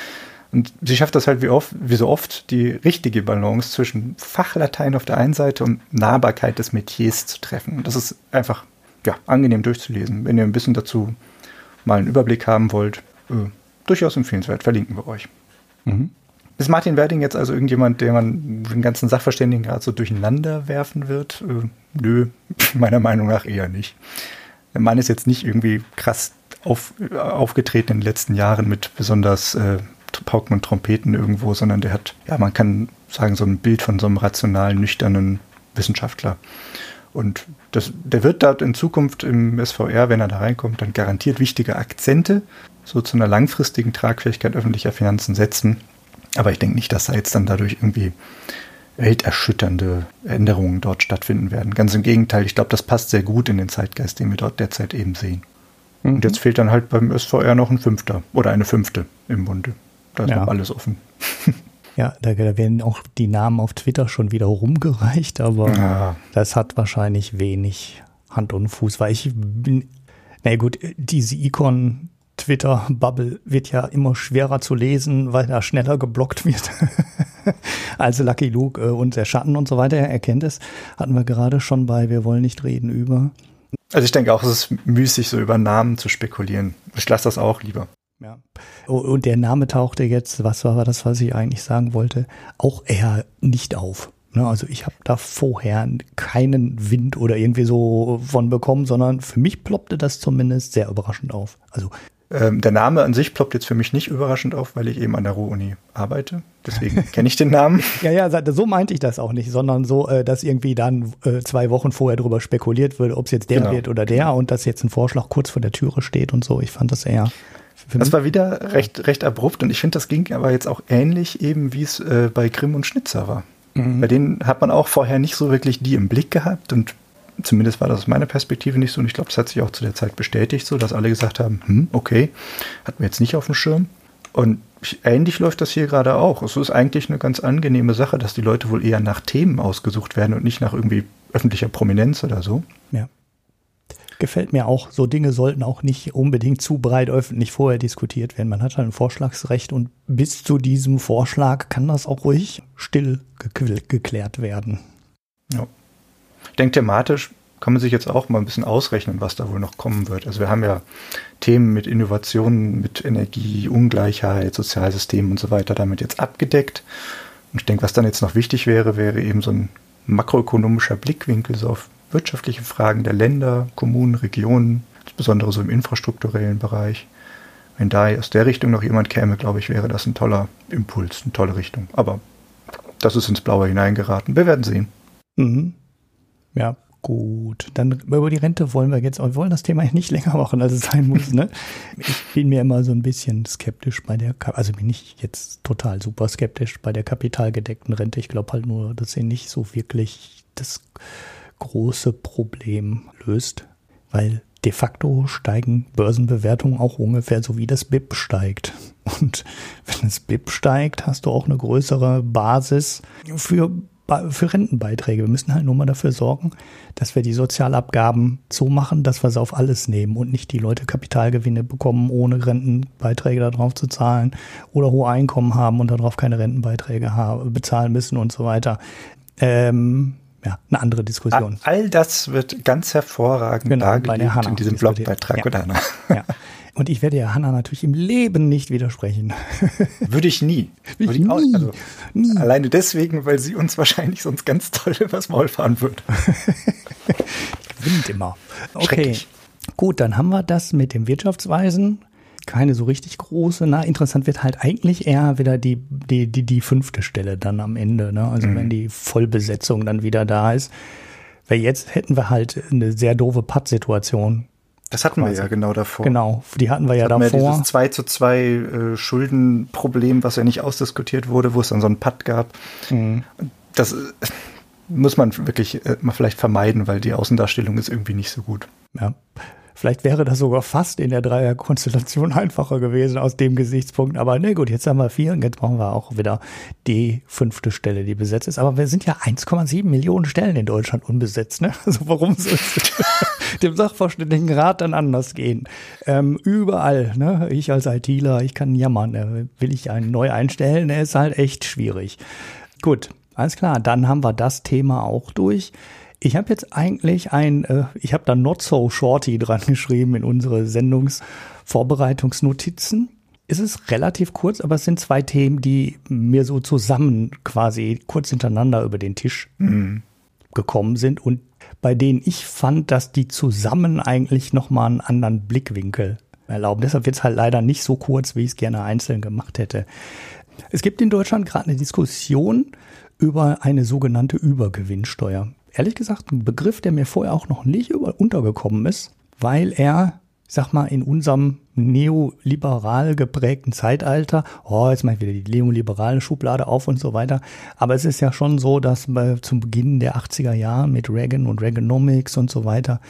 Und sie schafft das halt wie, oft, wie so oft, die richtige Balance zwischen Fachlatein auf der einen Seite und Nahbarkeit des Metiers zu treffen. Und das ist einfach ja, angenehm durchzulesen. Wenn ihr ein bisschen dazu mal einen Überblick haben wollt, äh, durchaus empfehlenswert, verlinken wir euch. Mhm. Ist Martin Werding jetzt also irgendjemand, der man den ganzen Sachverständigen gerade so durcheinander werfen wird? Äh, nö, meiner Meinung nach eher nicht. Der Mann ist jetzt nicht irgendwie krass auf, aufgetreten in den letzten Jahren mit besonders äh, Pauken und Trompeten irgendwo, sondern der hat, ja, man kann sagen, so ein Bild von so einem rationalen, nüchternen Wissenschaftler. Und das, der wird dort in Zukunft im SVR, wenn er da reinkommt, dann garantiert wichtige Akzente so zu einer langfristigen Tragfähigkeit öffentlicher Finanzen setzen. Aber ich denke nicht, dass da jetzt dann dadurch irgendwie welterschütternde Änderungen dort stattfinden werden. Ganz im Gegenteil, ich glaube, das passt sehr gut in den Zeitgeist, den wir dort derzeit eben sehen. Mhm. Und jetzt fehlt dann halt beim SVR noch ein Fünfter oder eine Fünfte im Bunde. Da ist ja. noch alles offen. Ja, da, da, werden auch die Namen auf Twitter schon wieder rumgereicht, aber ja. das hat wahrscheinlich wenig Hand und Fuß, weil ich bin, na gut, diese Icon Twitter-Bubble wird ja immer schwerer zu lesen, weil da schneller geblockt wird. also Lucky Luke äh, und der Schatten und so weiter, er kennt es. Hatten wir gerade schon bei Wir wollen nicht reden über. Also ich denke auch, es ist müßig, so über Namen zu spekulieren. Ich lasse das auch lieber. Ja. Und der Name tauchte jetzt, was war das, was ich eigentlich sagen wollte, auch eher nicht auf. Ne, also ich habe da vorher keinen Wind oder irgendwie so von bekommen, sondern für mich ploppte das zumindest sehr überraschend auf. Also ähm, der Name an sich ploppt jetzt für mich nicht überraschend auf, weil ich eben an der Ruhr-Uni arbeite. Deswegen kenne ich den Namen. ja, ja, so meinte ich das auch nicht, sondern so, äh, dass irgendwie dann äh, zwei Wochen vorher darüber spekuliert wird, ob es jetzt der genau. wird oder der und dass jetzt ein Vorschlag kurz vor der Türe steht und so. Ich fand das eher. Das war wieder recht, recht abrupt und ich finde, das ging aber jetzt auch ähnlich eben, wie es äh, bei Grimm und Schnitzer war. Mhm. Bei denen hat man auch vorher nicht so wirklich die im Blick gehabt und zumindest war das aus meiner Perspektive nicht so. Und ich glaube, das hat sich auch zu der Zeit bestätigt, so dass alle gesagt haben, hm, okay, hatten wir jetzt nicht auf dem Schirm. Und ähnlich läuft das hier gerade auch. Es ist eigentlich eine ganz angenehme Sache, dass die Leute wohl eher nach Themen ausgesucht werden und nicht nach irgendwie öffentlicher Prominenz oder so. Ja. Gefällt mir auch. So Dinge sollten auch nicht unbedingt zu breit öffentlich vorher diskutiert werden. Man hat halt ein Vorschlagsrecht und bis zu diesem Vorschlag kann das auch ruhig still geklärt werden. Ja. Ich denke, thematisch kann man sich jetzt auch mal ein bisschen ausrechnen, was da wohl noch kommen wird. Also wir haben ja Themen mit Innovationen, mit Energie, Ungleichheit, Sozialsystemen und so weiter damit jetzt abgedeckt. Und ich denke, was dann jetzt noch wichtig wäre, wäre eben so ein makroökonomischer Blickwinkel so auf wirtschaftliche Fragen der Länder, Kommunen, Regionen, insbesondere so im infrastrukturellen Bereich. Wenn da aus der Richtung noch jemand käme, glaube ich, wäre das ein toller Impuls, eine tolle Richtung. Aber das ist ins Blaue hineingeraten. Wir werden sehen. Mhm. Ja, gut. Dann über die Rente wollen wir jetzt, wir wollen das Thema nicht länger machen, als es sein muss. Ne? Ich bin mir immer so ein bisschen skeptisch bei der, also bin ich jetzt total super skeptisch bei der kapitalgedeckten Rente. Ich glaube halt nur, dass sie nicht so wirklich das große Problem löst, weil de facto steigen Börsenbewertungen auch ungefähr so wie das BIP steigt. Und wenn das BIP steigt, hast du auch eine größere Basis für für Rentenbeiträge. Wir müssen halt nur mal dafür sorgen, dass wir die Sozialabgaben so machen, dass wir sie auf alles nehmen und nicht die Leute Kapitalgewinne bekommen, ohne Rentenbeiträge darauf zu zahlen oder hohe Einkommen haben und darauf keine Rentenbeiträge haben, bezahlen müssen und so weiter. Ähm, ja, eine andere Diskussion. All das wird ganz hervorragend genau, dargelegt in diesem Blogbeitrag, ja. oder Hanna? Ja. Und ich werde ja Hanna natürlich im Leben nicht widersprechen. Würde ich nie. Würde ich nie, auch, also, nie. Alleine deswegen, weil sie uns wahrscheinlich sonst ganz toll übers Maul fahren wird. Gewinnt immer. Okay. Gut, dann haben wir das mit dem Wirtschaftsweisen. Keine so richtig große. Na, interessant wird halt eigentlich eher wieder die, die, die, die fünfte Stelle dann am Ende. Ne? Also mhm. wenn die Vollbesetzung dann wieder da ist. Weil jetzt hätten wir halt eine sehr doofe Patt-Situation das hatten quasi. wir ja genau davor. Genau, die hatten wir ja hatten davor. Wir dieses 2 zu 2 äh, Schuldenproblem, was ja nicht ausdiskutiert wurde, wo es dann so einen Patt gab. Mhm. Das äh, muss man wirklich äh, mal vielleicht vermeiden, weil die Außendarstellung ist irgendwie nicht so gut. Ja. Vielleicht wäre das sogar fast in der Dreierkonstellation einfacher gewesen aus dem Gesichtspunkt. Aber ne gut, jetzt haben wir vier und jetzt brauchen wir auch wieder die fünfte Stelle, die besetzt ist. Aber wir sind ja 1,7 Millionen Stellen in Deutschland unbesetzt. Ne? Also warum soll es dem Sachverständigenrat dann anders gehen? Ähm, überall, ne? ich als ITler, ich kann jammern. Äh, will ich einen neu einstellen? Der ist halt echt schwierig. Gut, alles klar. Dann haben wir das Thema auch durch. Ich habe jetzt eigentlich ein, äh, ich habe da Not So Shorty dran geschrieben in unsere Sendungsvorbereitungsnotizen. Es ist relativ kurz, aber es sind zwei Themen, die mir so zusammen quasi kurz hintereinander über den Tisch mhm. gekommen sind und bei denen ich fand, dass die zusammen eigentlich nochmal einen anderen Blickwinkel erlauben. Deshalb wird es halt leider nicht so kurz, wie ich es gerne einzeln gemacht hätte. Es gibt in Deutschland gerade eine Diskussion über eine sogenannte Übergewinnsteuer. Ehrlich gesagt ein Begriff, der mir vorher auch noch nicht untergekommen ist, weil er, ich sag mal, in unserem neoliberal geprägten Zeitalter, oh, jetzt mache ich wieder die neoliberale Schublade auf und so weiter. Aber es ist ja schon so, dass bei, zum Beginn der 80er Jahre mit Reagan und Reaganomics und so weiter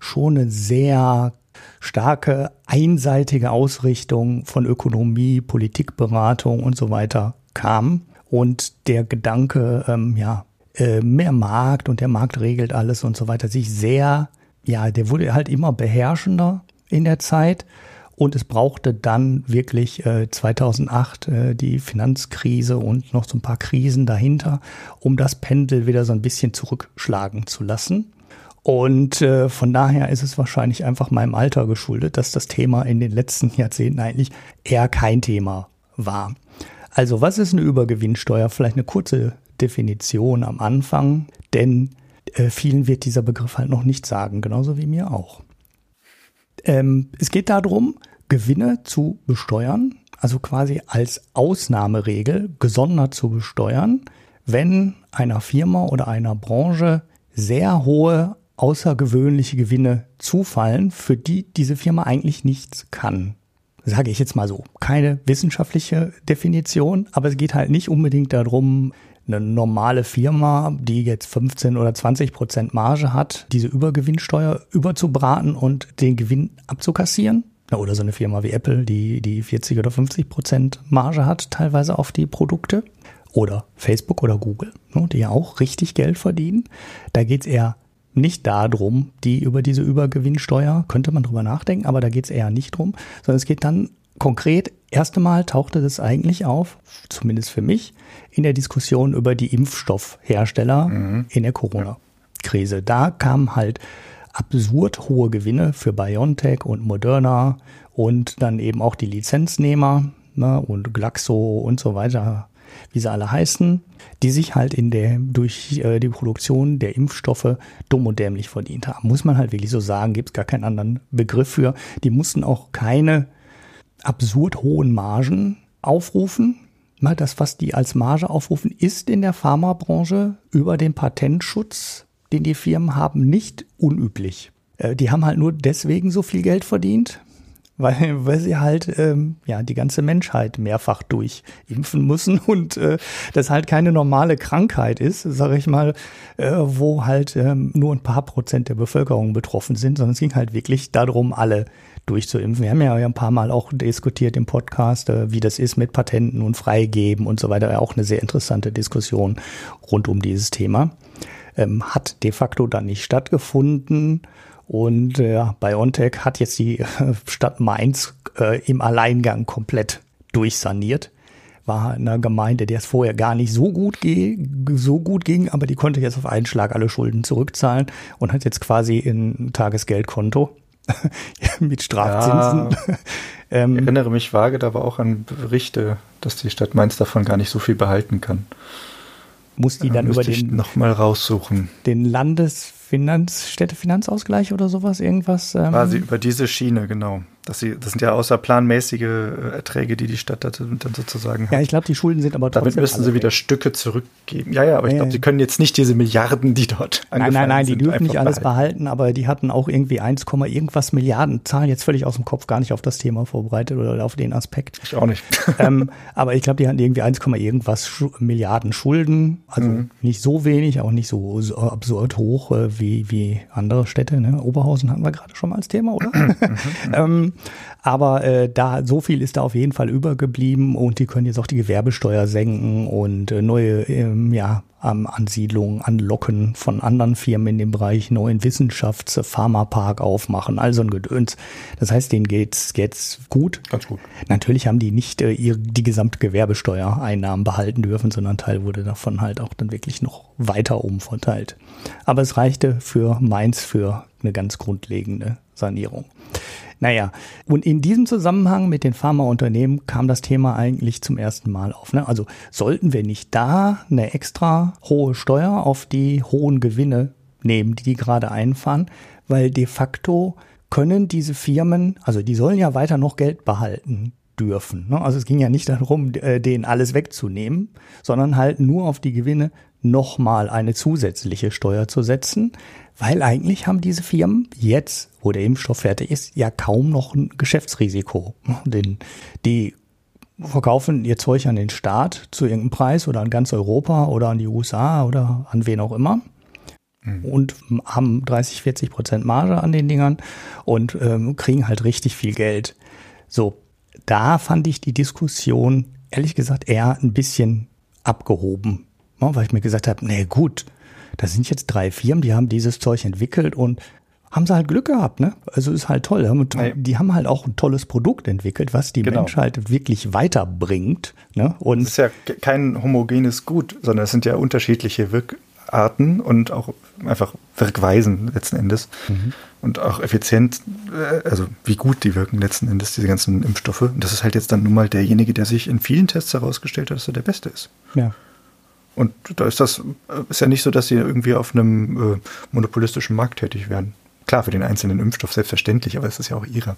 schon eine sehr starke einseitige Ausrichtung von Ökonomie, Politikberatung und so weiter kam. Und der Gedanke, ähm, ja, äh, mehr Markt und der Markt regelt alles und so weiter, sich sehr, ja, der wurde halt immer beherrschender in der Zeit. Und es brauchte dann wirklich äh, 2008 äh, die Finanzkrise und noch so ein paar Krisen dahinter, um das Pendel wieder so ein bisschen zurückschlagen zu lassen. Und äh, von daher ist es wahrscheinlich einfach meinem Alter geschuldet, dass das Thema in den letzten Jahrzehnten eigentlich eher kein Thema war. Also was ist eine Übergewinnsteuer? Vielleicht eine kurze Definition am Anfang, denn äh, vielen wird dieser Begriff halt noch nicht sagen, genauso wie mir auch. Ähm, es geht darum, Gewinne zu besteuern, also quasi als Ausnahmeregel gesondert zu besteuern, wenn einer Firma oder einer Branche sehr hohe außergewöhnliche Gewinne zufallen, für die diese Firma eigentlich nichts kann. Sage ich jetzt mal so. Keine wissenschaftliche Definition, aber es geht halt nicht unbedingt darum, eine normale Firma, die jetzt 15 oder 20 Prozent Marge hat, diese Übergewinnsteuer überzubraten und den Gewinn abzukassieren. Oder so eine Firma wie Apple, die, die 40 oder 50 Prozent Marge hat, teilweise auf die Produkte. Oder Facebook oder Google, ne, die ja auch richtig Geld verdienen. Da geht es eher nicht darum, die über diese Übergewinnsteuer, könnte man drüber nachdenken, aber da geht es eher nicht drum, sondern es geht dann konkret, erste Mal tauchte das eigentlich auf, zumindest für mich, in der Diskussion über die Impfstoffhersteller mhm. in der Corona-Krise. Da kamen halt absurd hohe Gewinne für BioNTech und Moderna und dann eben auch die Lizenznehmer ne, und Glaxo und so weiter, wie sie alle heißen, die sich halt in der, durch äh, die Produktion der Impfstoffe dumm und dämlich verdient haben. Muss man halt wirklich so sagen, gibt es gar keinen anderen Begriff für. Die mussten auch keine absurd hohen Margen aufrufen. Das, was die als Marge aufrufen, ist in der Pharmabranche über den Patentschutz, den die Firmen haben, nicht unüblich. Äh, die haben halt nur deswegen so viel Geld verdient, weil, weil sie halt ähm, ja die ganze Menschheit mehrfach durchimpfen müssen und äh, das halt keine normale Krankheit ist, sage ich mal, äh, wo halt ähm, nur ein paar Prozent der Bevölkerung betroffen sind, sondern es ging halt wirklich darum, alle durchzuimpfen. Wir haben ja ein paar Mal auch diskutiert im Podcast, äh, wie das ist mit Patenten und Freigeben und so weiter. Auch eine sehr interessante Diskussion rund um dieses Thema. Ähm, hat de facto dann nicht stattgefunden. Und äh, BioNTech hat jetzt die äh, Stadt Mainz im Alleingang komplett durchsaniert. War in einer Gemeinde, der es vorher gar nicht so gut, so gut ging, aber die konnte jetzt auf einen Schlag alle Schulden zurückzahlen und hat jetzt quasi ein Tagesgeldkonto mit Strafzinsen. Ja, ähm, ich erinnere mich vage da war auch an Berichte, dass die Stadt Mainz davon gar nicht so viel behalten kann. Muss die dann über den noch mal raussuchen. Den Landesfinanz Städtefinanzausgleich oder sowas irgendwas? Ähm, Quasi über diese Schiene genau. Das, sie, das sind ja außerplanmäßige äh, Erträge, die die Stadt dann sozusagen hat. Ja, ich glaube, die Schulden sind aber trotzdem. Damit müssen sie wieder Stücke zurückgeben. Ja, ja, aber ich glaube, sie können jetzt nicht diese Milliarden, die dort Nein, nein, nein, die dürfen nicht alles behalten. aber die hatten auch irgendwie 1, irgendwas Milliarden Zahlen jetzt völlig aus dem Kopf, gar nicht auf das Thema vorbereitet oder auf den Aspekt. Ich auch nicht. ähm, aber ich glaube, die hatten irgendwie 1, irgendwas Milliarden Schulden. Also mhm. nicht so wenig, auch nicht so, so absurd hoch äh, wie, wie andere Städte. Ne? Oberhausen hatten wir gerade schon mal als Thema, oder? Mhm. ähm, aber äh, da so viel ist da auf jeden Fall übergeblieben und die können jetzt auch die Gewerbesteuer senken und äh, neue ähm, ja, ähm, Ansiedlungen anlocken von anderen Firmen in dem Bereich, neuen Wissenschafts-, Pharmapark aufmachen, also ein Gedöns. Das heißt, denen geht's geht's gut. Ganz gut. Natürlich haben die nicht äh, ihre, die gesamte Gewerbesteuereinnahmen behalten dürfen, sondern ein Teil wurde davon halt auch dann wirklich noch weiter umverteilt. Aber es reichte für Mainz für eine ganz grundlegende Sanierung. Naja, und in diesem Zusammenhang mit den Pharmaunternehmen kam das Thema eigentlich zum ersten Mal auf. Ne? Also sollten wir nicht da eine extra hohe Steuer auf die hohen Gewinne nehmen, die die gerade einfahren, weil de facto können diese Firmen, also die sollen ja weiter noch Geld behalten dürfen. Ne? Also es ging ja nicht darum, äh, denen alles wegzunehmen, sondern halt nur auf die Gewinne nochmal eine zusätzliche Steuer zu setzen, weil eigentlich haben diese Firmen jetzt, wo der Impfstoff fertig ist, ja kaum noch ein Geschäftsrisiko. Denn die verkaufen ihr Zeug an den Staat zu irgendeinem Preis oder an ganz Europa oder an die USA oder an wen auch immer mhm. und haben 30, 40 Prozent Marge an den Dingern und ähm, kriegen halt richtig viel Geld. So, da fand ich die Diskussion ehrlich gesagt eher ein bisschen abgehoben, weil ich mir gesagt habe, nee gut, da sind jetzt drei Firmen, die haben dieses Zeug entwickelt und haben sie halt Glück gehabt, ne? Also ist halt toll. Die haben halt auch ein tolles Produkt entwickelt, was die genau. Menschheit wirklich weiterbringt. Ne? Und es ist ja kein homogenes Gut, sondern es sind ja unterschiedliche Wirkarten und auch einfach Wirkweisen letzten Endes. Mhm. Und auch effizient, äh, also wie gut die wirken letzten Endes, diese ganzen Impfstoffe. Und das ist halt jetzt dann nun mal derjenige, der sich in vielen Tests herausgestellt hat, dass er der Beste ist. Ja. Und da ist das, ist ja nicht so, dass sie irgendwie auf einem äh, monopolistischen Markt tätig werden. Klar, für den einzelnen Impfstoff selbstverständlich, aber es ist ja auch ihre.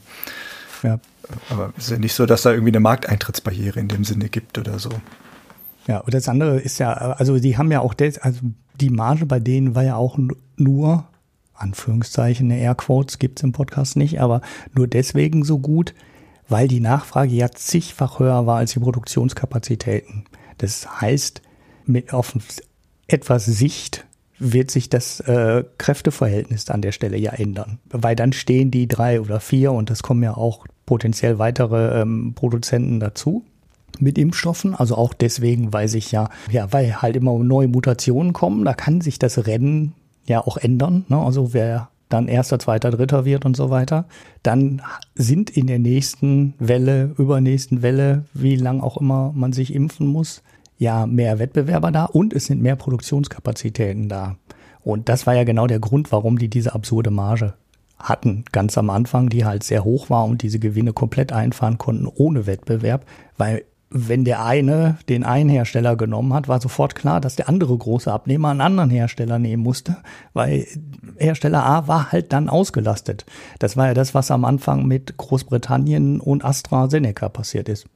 Ja. Aber es ist ja nicht so, dass da irgendwie eine Markteintrittsbarriere in dem Sinne gibt oder so. Ja, und das andere ist ja, also die haben ja auch, des, also die Marge bei denen war ja auch nur, Anführungszeichen, Airquotes gibt es im Podcast nicht, aber nur deswegen so gut, weil die Nachfrage ja zigfach höher war als die Produktionskapazitäten. Das heißt, mit auf etwas Sicht wird sich das äh, Kräfteverhältnis an der Stelle ja ändern. Weil dann stehen die drei oder vier und es kommen ja auch potenziell weitere ähm, Produzenten dazu mit Impfstoffen. Also auch deswegen, weil sich ja, ja, weil halt immer neue Mutationen kommen, da kann sich das Rennen ja auch ändern. Ne? Also wer dann erster, zweiter, dritter wird und so weiter, dann sind in der nächsten Welle, übernächsten Welle, wie lang auch immer man sich impfen muss, ja mehr Wettbewerber da und es sind mehr Produktionskapazitäten da. Und das war ja genau der Grund, warum die diese absurde Marge hatten, ganz am Anfang, die halt sehr hoch war und diese Gewinne komplett einfahren konnten ohne Wettbewerb, weil wenn der eine den einen Hersteller genommen hat, war sofort klar, dass der andere große Abnehmer einen anderen Hersteller nehmen musste, weil Hersteller A war halt dann ausgelastet. Das war ja das, was am Anfang mit Großbritannien und AstraZeneca passiert ist.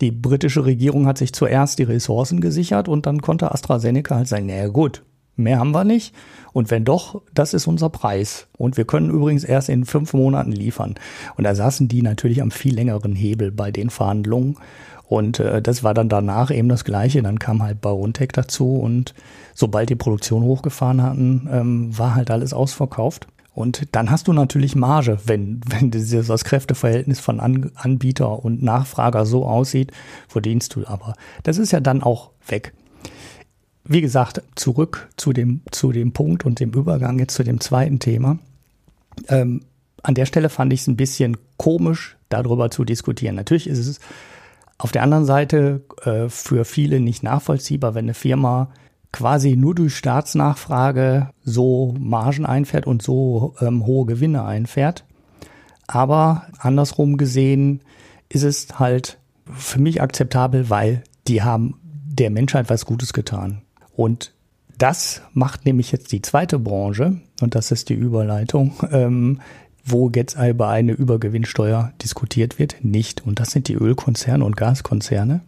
Die britische Regierung hat sich zuerst die Ressourcen gesichert und dann konnte AstraZeneca halt sagen, naja gut, mehr haben wir nicht. Und wenn doch, das ist unser Preis. Und wir können übrigens erst in fünf Monaten liefern. Und da saßen die natürlich am viel längeren Hebel bei den Verhandlungen. Und äh, das war dann danach eben das Gleiche. Dann kam halt BioNTech dazu und sobald die Produktion hochgefahren hatten, ähm, war halt alles ausverkauft. Und dann hast du natürlich Marge, wenn, wenn das Kräfteverhältnis von An Anbieter und Nachfrager so aussieht, verdienst du aber. Das ist ja dann auch weg. Wie gesagt, zurück zu dem, zu dem Punkt und dem Übergang jetzt zu dem zweiten Thema. Ähm, an der Stelle fand ich es ein bisschen komisch, darüber zu diskutieren. Natürlich ist es auf der anderen Seite äh, für viele nicht nachvollziehbar, wenn eine Firma quasi nur durch Staatsnachfrage so Margen einfährt und so ähm, hohe Gewinne einfährt. Aber andersrum gesehen ist es halt für mich akzeptabel, weil die haben der Menschheit was Gutes getan. Und das macht nämlich jetzt die zweite Branche, und das ist die Überleitung, ähm, wo jetzt über eine Übergewinnsteuer diskutiert wird, nicht. Und das sind die Ölkonzerne und Gaskonzerne,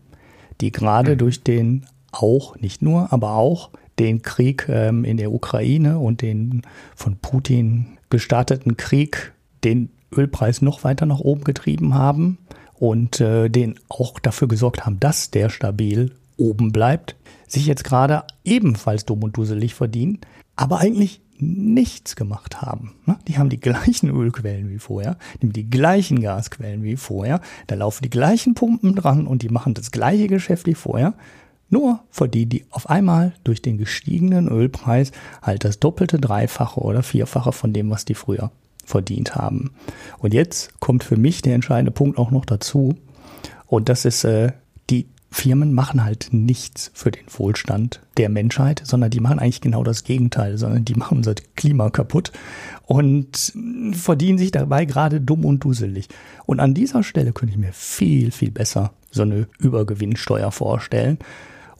die gerade mhm. durch den auch, nicht nur, aber auch den Krieg ähm, in der Ukraine und den von Putin gestarteten Krieg, den Ölpreis noch weiter nach oben getrieben haben und äh, den auch dafür gesorgt haben, dass der stabil oben bleibt, sich jetzt gerade ebenfalls dumm und duselig verdienen, aber eigentlich nichts gemacht haben. Ne? Die haben die gleichen Ölquellen wie vorher, die haben die gleichen Gasquellen wie vorher, da laufen die gleichen Pumpen dran und die machen das gleiche Geschäft wie vorher, nur verdienen die auf einmal durch den gestiegenen Ölpreis halt das doppelte, dreifache oder vierfache von dem, was die früher verdient haben. Und jetzt kommt für mich der entscheidende Punkt auch noch dazu. Und das ist, äh, die Firmen machen halt nichts für den Wohlstand der Menschheit, sondern die machen eigentlich genau das Gegenteil, sondern die machen unser Klima kaputt und verdienen sich dabei gerade dumm und duselig. Und an dieser Stelle könnte ich mir viel, viel besser so eine Übergewinnsteuer vorstellen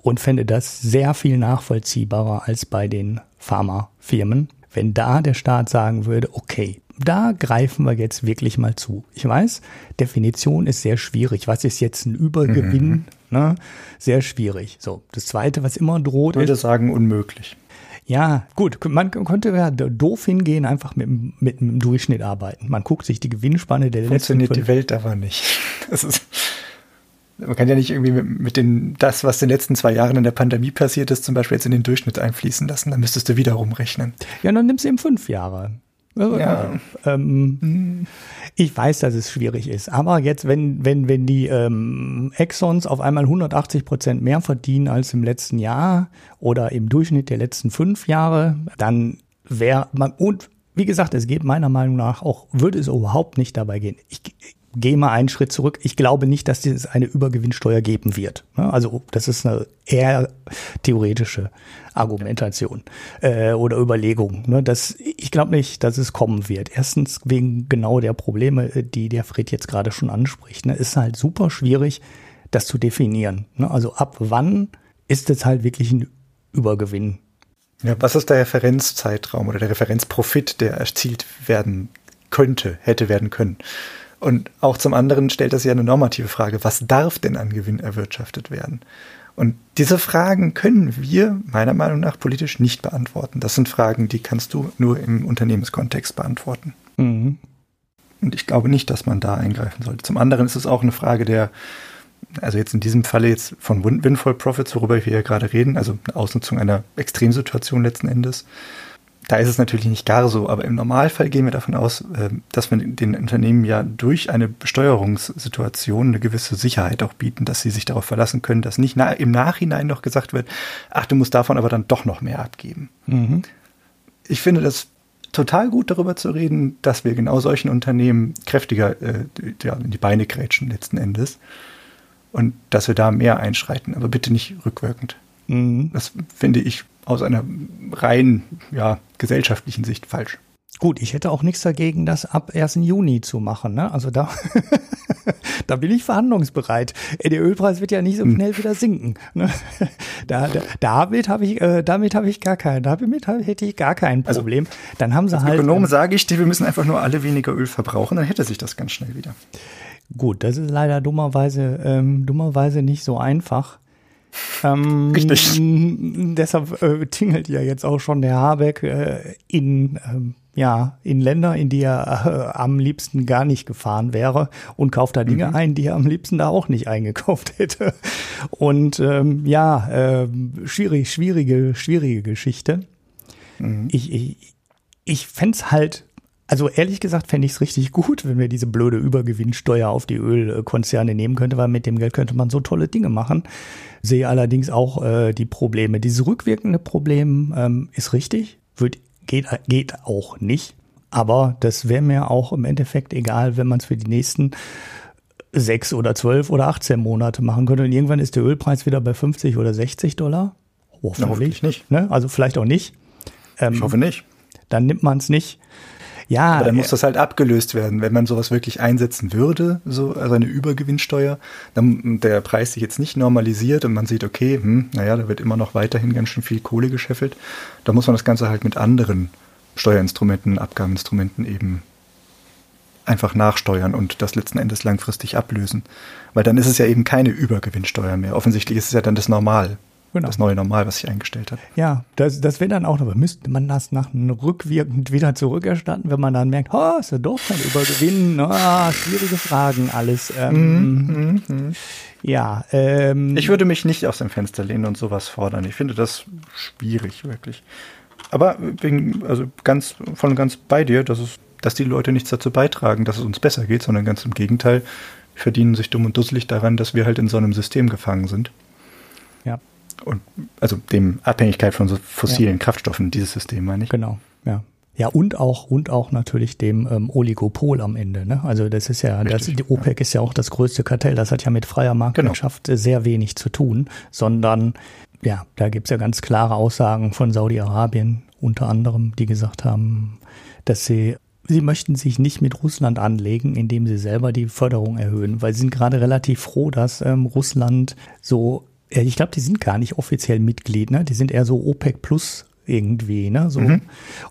und fände das sehr viel nachvollziehbarer als bei den Pharmafirmen, wenn da der Staat sagen würde, okay, da greifen wir jetzt wirklich mal zu. Ich weiß, Definition ist sehr schwierig. Was ist jetzt ein Übergewinn? Mhm. Ne? Sehr schwierig. So, das Zweite, was immer droht, ich würde ist, sagen unmöglich. Ja, gut, man könnte ja doof hingehen, einfach mit, mit einem Durchschnitt arbeiten. Man guckt sich die Gewinnspanne der Funktioniert letzten Funktioniert die Welt aber nicht. Das ist, man kann ja nicht irgendwie mit, mit den, das, was in den letzten zwei Jahren in der Pandemie passiert ist, zum Beispiel jetzt in den Durchschnitt einfließen lassen. Dann müsstest du wieder rumrechnen. Ja, dann nimmst du eben fünf Jahre. Ja. Ähm, mhm. Ich weiß, dass es schwierig ist, aber jetzt, wenn, wenn, wenn die ähm, Exxons auf einmal 180 Prozent mehr verdienen als im letzten Jahr oder im Durchschnitt der letzten fünf Jahre, dann wäre man, und wie gesagt, es geht meiner Meinung nach auch, würde es überhaupt nicht dabei gehen. Ich, gehe mal einen Schritt zurück. Ich glaube nicht, dass es eine Übergewinnsteuer geben wird. Ne? Also das ist eine eher theoretische Argumentation äh, oder Überlegung. Ne? Das, ich glaube nicht, dass es kommen wird. Erstens wegen genau der Probleme, äh, die der Fred jetzt gerade schon anspricht. Ne? Ist halt super schwierig, das zu definieren. Ne? Also ab wann ist es halt wirklich ein Übergewinn? Ja, was ist der Referenzzeitraum oder der Referenzprofit, der erzielt werden könnte, hätte werden können? Und auch zum anderen stellt das ja eine normative Frage, was darf denn an Gewinn erwirtschaftet werden? Und diese Fragen können wir meiner Meinung nach politisch nicht beantworten. Das sind Fragen, die kannst du nur im Unternehmenskontext beantworten. Mhm. Und ich glaube nicht, dass man da eingreifen sollte. Zum anderen ist es auch eine Frage der, also jetzt in diesem Falle jetzt von Windfall Profits, worüber wir hier gerade reden, also eine Ausnutzung einer Extremsituation letzten Endes. Da ist es natürlich nicht gar so, aber im Normalfall gehen wir davon aus, ähm, dass wir den Unternehmen ja durch eine Besteuerungssituation eine gewisse Sicherheit auch bieten, dass sie sich darauf verlassen können, dass nicht im Nachhinein noch gesagt wird, ach, du musst davon aber dann doch noch mehr abgeben. Mhm. Ich finde das total gut darüber zu reden, dass wir genau solchen Unternehmen kräftiger äh, in die Beine grätschen letzten Endes und dass wir da mehr einschreiten, aber bitte nicht rückwirkend. Mhm. Das finde ich aus einer rein ja, gesellschaftlichen Sicht falsch. Gut, ich hätte auch nichts dagegen, das ab 1. Juni zu machen. Ne? Also da, da bin ich verhandlungsbereit. Der Ölpreis wird ja nicht so hm. schnell wieder sinken. Ne? Da, da, damit habe ich, äh, damit habe ich gar kein, damit hätte ich gar kein also, Problem. Also, dann haben sie als halt. Ökonom ähm, sage ich dir, wir müssen einfach nur alle weniger Öl verbrauchen, dann hätte sich das ganz schnell wieder. Gut, das ist leider dummerweise, ähm, dummerweise nicht so einfach. Ähm, Richtig. Deshalb äh, tingelt ja jetzt auch schon der Habeck äh, in, ähm, ja, in Länder, in die er äh, am liebsten gar nicht gefahren wäre und kauft da Dinge mhm. ein, die er am liebsten da auch nicht eingekauft hätte. Und ähm, ja, äh, schwierig, schwierige, schwierige Geschichte. Mhm. Ich, ich, ich fände halt also ehrlich gesagt fände ich es richtig gut, wenn wir diese blöde Übergewinnsteuer auf die Ölkonzerne nehmen könnten, weil mit dem Geld könnte man so tolle Dinge machen. Sehe allerdings auch äh, die Probleme. Dieses rückwirkende Problem ähm, ist richtig, wird, geht, geht auch nicht. Aber das wäre mir auch im Endeffekt egal, wenn man es für die nächsten sechs oder zwölf oder 18 Monate machen könnte. Und irgendwann ist der Ölpreis wieder bei 50 oder 60 Dollar. Hoffentlich, Na, hoffentlich nicht. Ne? Also vielleicht auch nicht. Ähm, ich hoffe nicht. Dann nimmt man es nicht. Ja. Aber dann muss das halt abgelöst werden. Wenn man sowas wirklich einsetzen würde, so, also eine Übergewinnsteuer, dann der Preis sich jetzt nicht normalisiert und man sieht, okay, hm, naja, da wird immer noch weiterhin ganz schön viel Kohle gescheffelt, dann muss man das Ganze halt mit anderen Steuerinstrumenten, Abgabeninstrumenten eben einfach nachsteuern und das letzten Endes langfristig ablösen. Weil dann ist es ja eben keine Übergewinnsteuer mehr. Offensichtlich ist es ja dann das Normal. Genau. Das neue Normal, was sich eingestellt hat. Ja, das, das wäre dann auch, aber müsste man das nach rückwirkend wieder zurückerstatten, wenn man dann merkt, oh, ist ja doch kein Übergewinn, oh, schwierige Fragen, alles. Ähm, mm, mm, mm. Ja, ähm, Ich würde mich nicht aus dem Fenster lehnen und sowas fordern. Ich finde das schwierig, wirklich. Aber wegen, also ganz, von ganz bei dir, dass es, dass die Leute nichts dazu beitragen, dass es uns besser geht, sondern ganz im Gegenteil, verdienen sich dumm und dusselig daran, dass wir halt in so einem System gefangen sind. Ja und also dem Abhängigkeit von so fossilen ja. Kraftstoffen, dieses System meine ich. Genau, ja. Ja, und auch, und auch natürlich dem ähm, Oligopol am Ende. Ne? Also das ist ja, Richtig, das, die OPEC ja. ist ja auch das größte Kartell. Das hat ja mit freier Marktwirtschaft genau. sehr wenig zu tun, sondern ja, da gibt's ja ganz klare Aussagen von Saudi-Arabien unter anderem, die gesagt haben, dass sie Sie möchten sich nicht mit Russland anlegen, indem sie selber die Förderung erhöhen, weil sie sind gerade relativ froh, dass ähm, Russland so ich glaube, die sind gar nicht offiziell Mitglied, ne? Die sind eher so OPEC Plus irgendwie, ne? So. Mhm.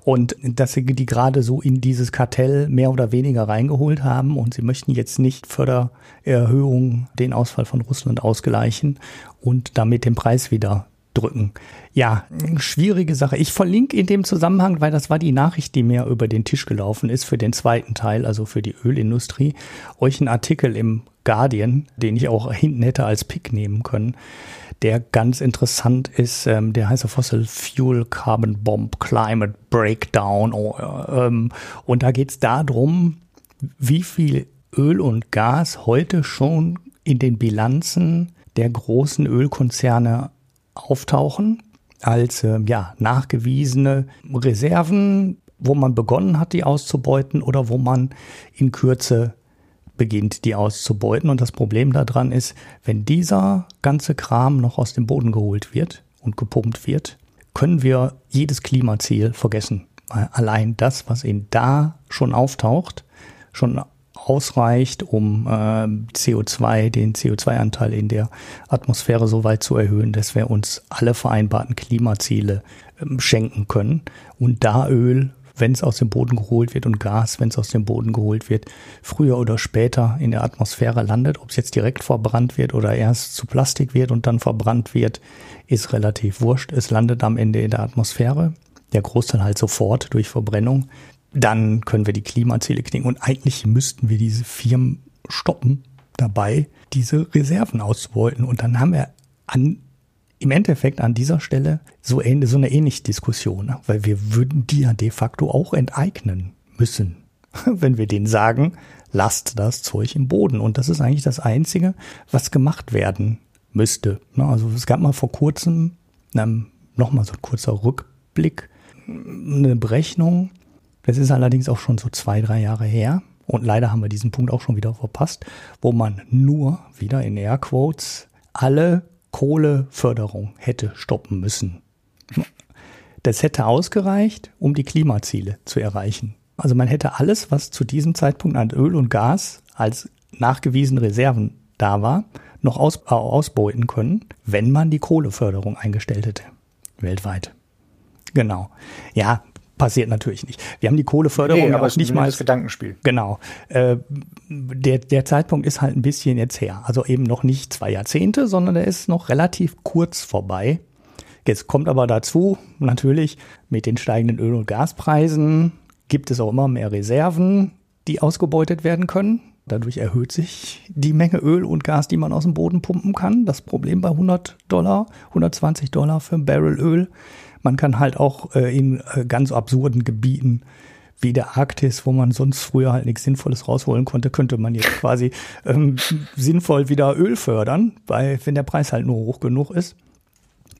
Und dass sie die gerade so in dieses Kartell mehr oder weniger reingeholt haben und sie möchten jetzt nicht Fördererhöhungen den Ausfall von Russland ausgleichen und damit den Preis wieder drücken. Ja, schwierige Sache. Ich verlinke in dem Zusammenhang, weil das war die Nachricht, die mir über den Tisch gelaufen ist für den zweiten Teil, also für die Ölindustrie, euch einen Artikel im Guardian, den ich auch hinten hätte als Pick nehmen können, der ganz interessant ist. Ähm, der heißt Fossil Fuel Carbon Bomb Climate Breakdown. Oh, ähm, und da geht es darum, wie viel Öl und Gas heute schon in den Bilanzen der großen Ölkonzerne auftauchen als äh, ja, nachgewiesene Reserven, wo man begonnen hat, die auszubeuten oder wo man in Kürze beginnt, die auszubeuten. Und das Problem daran ist, wenn dieser ganze Kram noch aus dem Boden geholt wird und gepumpt wird, können wir jedes Klimaziel vergessen. Weil allein das, was in da schon auftaucht, schon ausreicht, um äh, CO2, den CO2-Anteil in der Atmosphäre so weit zu erhöhen, dass wir uns alle vereinbarten Klimaziele ähm, schenken können. Und da Öl, wenn es aus dem Boden geholt wird und Gas, wenn es aus dem Boden geholt wird, früher oder später in der Atmosphäre landet, ob es jetzt direkt verbrannt wird oder erst zu Plastik wird und dann verbrannt wird, ist relativ wurscht. Es landet am Ende in der Atmosphäre. Der Großteil halt sofort durch Verbrennung dann können wir die Klimaziele knicken. Und eigentlich müssten wir diese Firmen stoppen dabei, diese Reserven auszubeuten. Und dann haben wir an, im Endeffekt an dieser Stelle so, so eine ähnliche Diskussion, ne? weil wir würden die ja de facto auch enteignen müssen, wenn wir denen sagen, lasst das Zeug im Boden. Und das ist eigentlich das Einzige, was gemacht werden müsste. Ne? Also es gab mal vor kurzem, nochmal so ein kurzer Rückblick, eine Berechnung, das ist allerdings auch schon so zwei, drei Jahre her. Und leider haben wir diesen Punkt auch schon wieder verpasst, wo man nur wieder in Airquotes alle Kohleförderung hätte stoppen müssen. Das hätte ausgereicht, um die Klimaziele zu erreichen. Also man hätte alles, was zu diesem Zeitpunkt an Öl und Gas als nachgewiesene Reserven da war, noch aus, äh, ausbeuten können, wenn man die Kohleförderung eingestellt hätte. Weltweit. Genau. Ja, passiert natürlich nicht. Wir haben die Kohleförderung nee, aber nicht mal als Gedankenspiel. Genau. Äh, der, der Zeitpunkt ist halt ein bisschen jetzt her. Also eben noch nicht zwei Jahrzehnte, sondern der ist noch relativ kurz vorbei. Jetzt kommt aber dazu, natürlich, mit den steigenden Öl- und Gaspreisen gibt es auch immer mehr Reserven, die ausgebeutet werden können. Dadurch erhöht sich die Menge Öl und Gas, die man aus dem Boden pumpen kann. Das Problem bei 100 Dollar, 120 Dollar für ein Barrel Öl man kann halt auch äh, in äh, ganz absurden Gebieten wie der Arktis, wo man sonst früher halt nichts Sinnvolles rausholen konnte, könnte man jetzt quasi ähm, sinnvoll wieder Öl fördern, weil wenn der Preis halt nur hoch genug ist.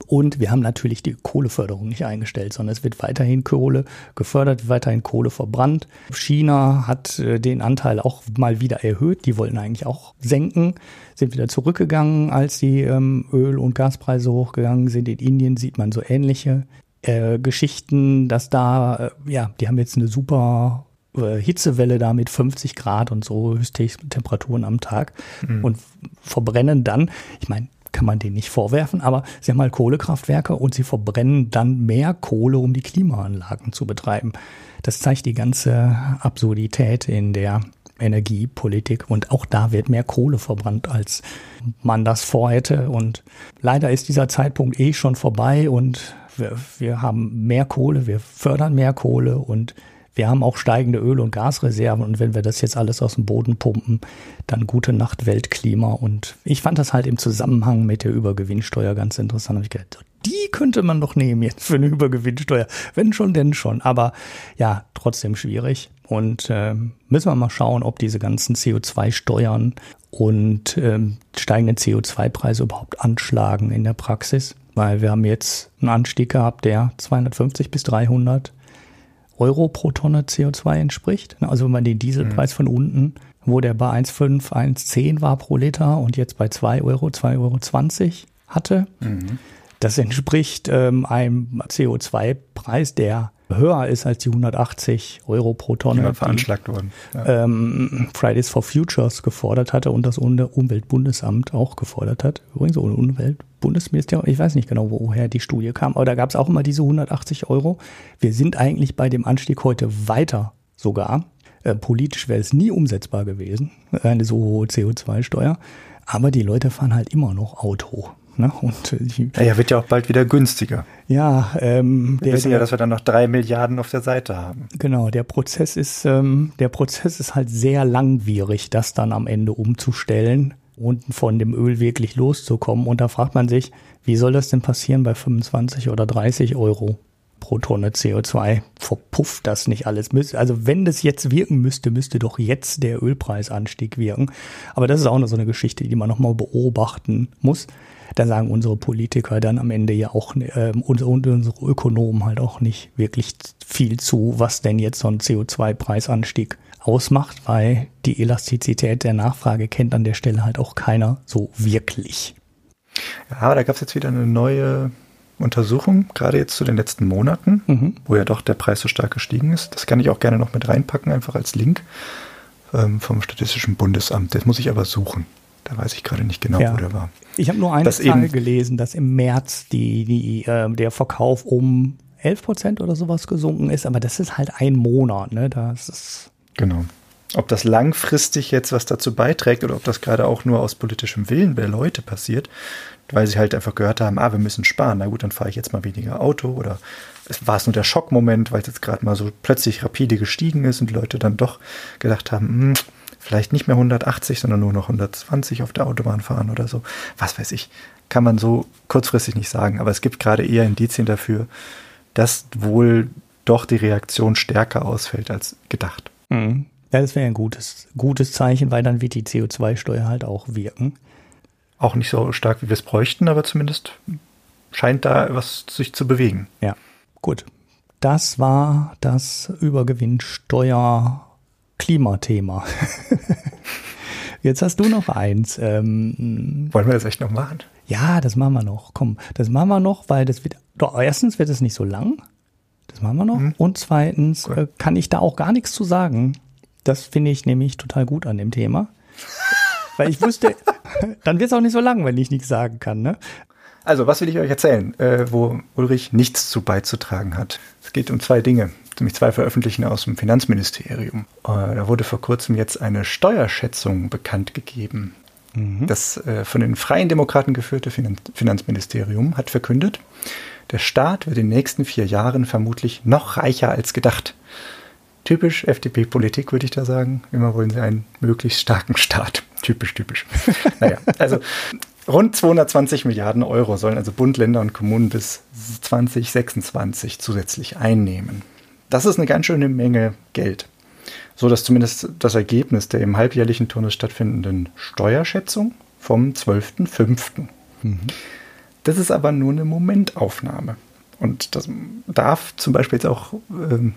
Und wir haben natürlich die Kohleförderung nicht eingestellt, sondern es wird weiterhin Kohle gefördert, weiterhin Kohle verbrannt. China hat äh, den Anteil auch mal wieder erhöht. Die wollten eigentlich auch senken, sind wieder zurückgegangen, als die ähm, Öl- und Gaspreise hochgegangen sind. In Indien sieht man so ähnliche äh, Geschichten, dass da, äh, ja, die haben jetzt eine super äh, Hitzewelle da mit 50 Grad und so Temperaturen am Tag mhm. und verbrennen dann, ich meine, kann man denen nicht vorwerfen, aber sie haben halt Kohlekraftwerke und sie verbrennen dann mehr Kohle, um die Klimaanlagen zu betreiben. Das zeigt die ganze Absurdität in der Energiepolitik und auch da wird mehr Kohle verbrannt, als man das vorhätte. Und leider ist dieser Zeitpunkt eh schon vorbei und wir, wir haben mehr Kohle, wir fördern mehr Kohle und wir haben auch steigende Öl- und Gasreserven und wenn wir das jetzt alles aus dem Boden pumpen, dann gute Nacht Weltklima. Und ich fand das halt im Zusammenhang mit der Übergewinnsteuer ganz interessant. Hab ich gedacht, die könnte man doch nehmen jetzt für eine Übergewinnsteuer. Wenn schon, denn schon. Aber ja, trotzdem schwierig. Und äh, müssen wir mal schauen, ob diese ganzen CO2-Steuern und ähm, steigenden CO2-Preise überhaupt anschlagen in der Praxis. Weil wir haben jetzt einen Anstieg gehabt, der 250 bis 300 Euro pro Tonne CO2 entspricht. Also wenn man den Dieselpreis mhm. von unten, wo der bei 1,5, 1,10 war pro Liter und jetzt bei 2 Euro, 2,20 Euro hatte, mhm. Das entspricht ähm, einem CO2-Preis, der höher ist als die 180 Euro pro Tonne, die veranschlagt worden. Ja. Ähm, Fridays for Futures gefordert hatte und das Umweltbundesamt auch gefordert hat. Übrigens Umweltbundesministerium, ich weiß nicht genau, woher die Studie kam, aber da gab es auch immer diese 180 Euro. Wir sind eigentlich bei dem Anstieg heute weiter sogar. Äh, politisch wäre es nie umsetzbar gewesen, eine so hohe CO2-Steuer. Aber die Leute fahren halt immer noch Auto. Ne? Und die, ja, wird ja auch bald wieder günstiger. Ja, ähm, wir der, wissen ja, dass wir dann noch drei Milliarden auf der Seite haben. Genau, der Prozess ist, ähm, der Prozess ist halt sehr langwierig, das dann am Ende umzustellen und von dem Öl wirklich loszukommen. Und da fragt man sich, wie soll das denn passieren bei 25 oder 30 Euro? pro Tonne CO2 verpufft das nicht alles. Also wenn das jetzt wirken müsste, müsste doch jetzt der Ölpreisanstieg wirken. Aber das ist auch noch so eine Geschichte, die man nochmal beobachten muss da sagen unsere Politiker dann am Ende ja auch äh, und, und unsere Ökonomen halt auch nicht wirklich viel zu, was denn jetzt so ein CO2-Preisanstieg ausmacht, weil die Elastizität der Nachfrage kennt an der Stelle halt auch keiner so wirklich. Ja, aber da gab es jetzt wieder eine neue Untersuchung, gerade jetzt zu den letzten Monaten, mhm. wo ja doch der Preis so stark gestiegen ist. Das kann ich auch gerne noch mit reinpacken, einfach als Link ähm, vom Statistischen Bundesamt. Das muss ich aber suchen. Da weiß ich gerade nicht genau, ja. wo der war. Ich habe nur eine das Zahl gelesen, dass im März die, die, äh, der Verkauf um 11 Prozent oder sowas gesunken ist, aber das ist halt ein Monat, ne? Das ist genau. Ob das langfristig jetzt was dazu beiträgt oder ob das gerade auch nur aus politischem Willen der Leute passiert, weil sie halt einfach gehört haben, ah, wir müssen sparen, na gut, dann fahre ich jetzt mal weniger Auto oder es war es nur der Schockmoment, weil es jetzt gerade mal so plötzlich rapide gestiegen ist und die Leute dann doch gedacht haben, hm, vielleicht nicht mehr 180, sondern nur noch 120 auf der Autobahn fahren oder so. Was weiß ich. Kann man so kurzfristig nicht sagen. Aber es gibt gerade eher Indizien dafür, dass wohl doch die Reaktion stärker ausfällt als gedacht. Mhm. Ja, das wäre ein gutes, gutes Zeichen, weil dann wird die CO2-Steuer halt auch wirken. Auch nicht so stark, wie wir es bräuchten, aber zumindest scheint da was sich zu bewegen. Ja, gut. Das war das Übergewinnsteuer Klimathema. Jetzt hast du noch eins. Ähm, Wollen wir das echt noch machen? Ja, das machen wir noch. Komm, das machen wir noch, weil das wird. Doch, erstens wird es nicht so lang. Das machen wir noch. Mhm. Und zweitens cool. äh, kann ich da auch gar nichts zu sagen. Das finde ich nämlich total gut an dem Thema. weil ich wusste, dann wird es auch nicht so lang, wenn ich nichts sagen kann. Ne? Also, was will ich euch erzählen, äh, wo Ulrich nichts zu beizutragen hat? Es geht um zwei Dinge nämlich zwei veröffentlichen aus dem Finanzministerium. Äh, da wurde vor kurzem jetzt eine Steuerschätzung bekannt gegeben. Mhm. Das äh, von den Freien Demokraten geführte Finanzministerium hat verkündet, der Staat wird in den nächsten vier Jahren vermutlich noch reicher als gedacht. Typisch FDP-Politik, würde ich da sagen. Immer wollen sie einen möglichst starken Staat. Typisch, typisch. naja, also rund 220 Milliarden Euro sollen also Bund, Länder und Kommunen bis 2026 zusätzlich einnehmen. Das ist eine ganz schöne Menge Geld. So dass zumindest das Ergebnis der im halbjährlichen Turnus stattfindenden Steuerschätzung vom 12.05. Mhm. Das ist aber nur eine Momentaufnahme. Und das darf zum Beispiel jetzt auch ähm,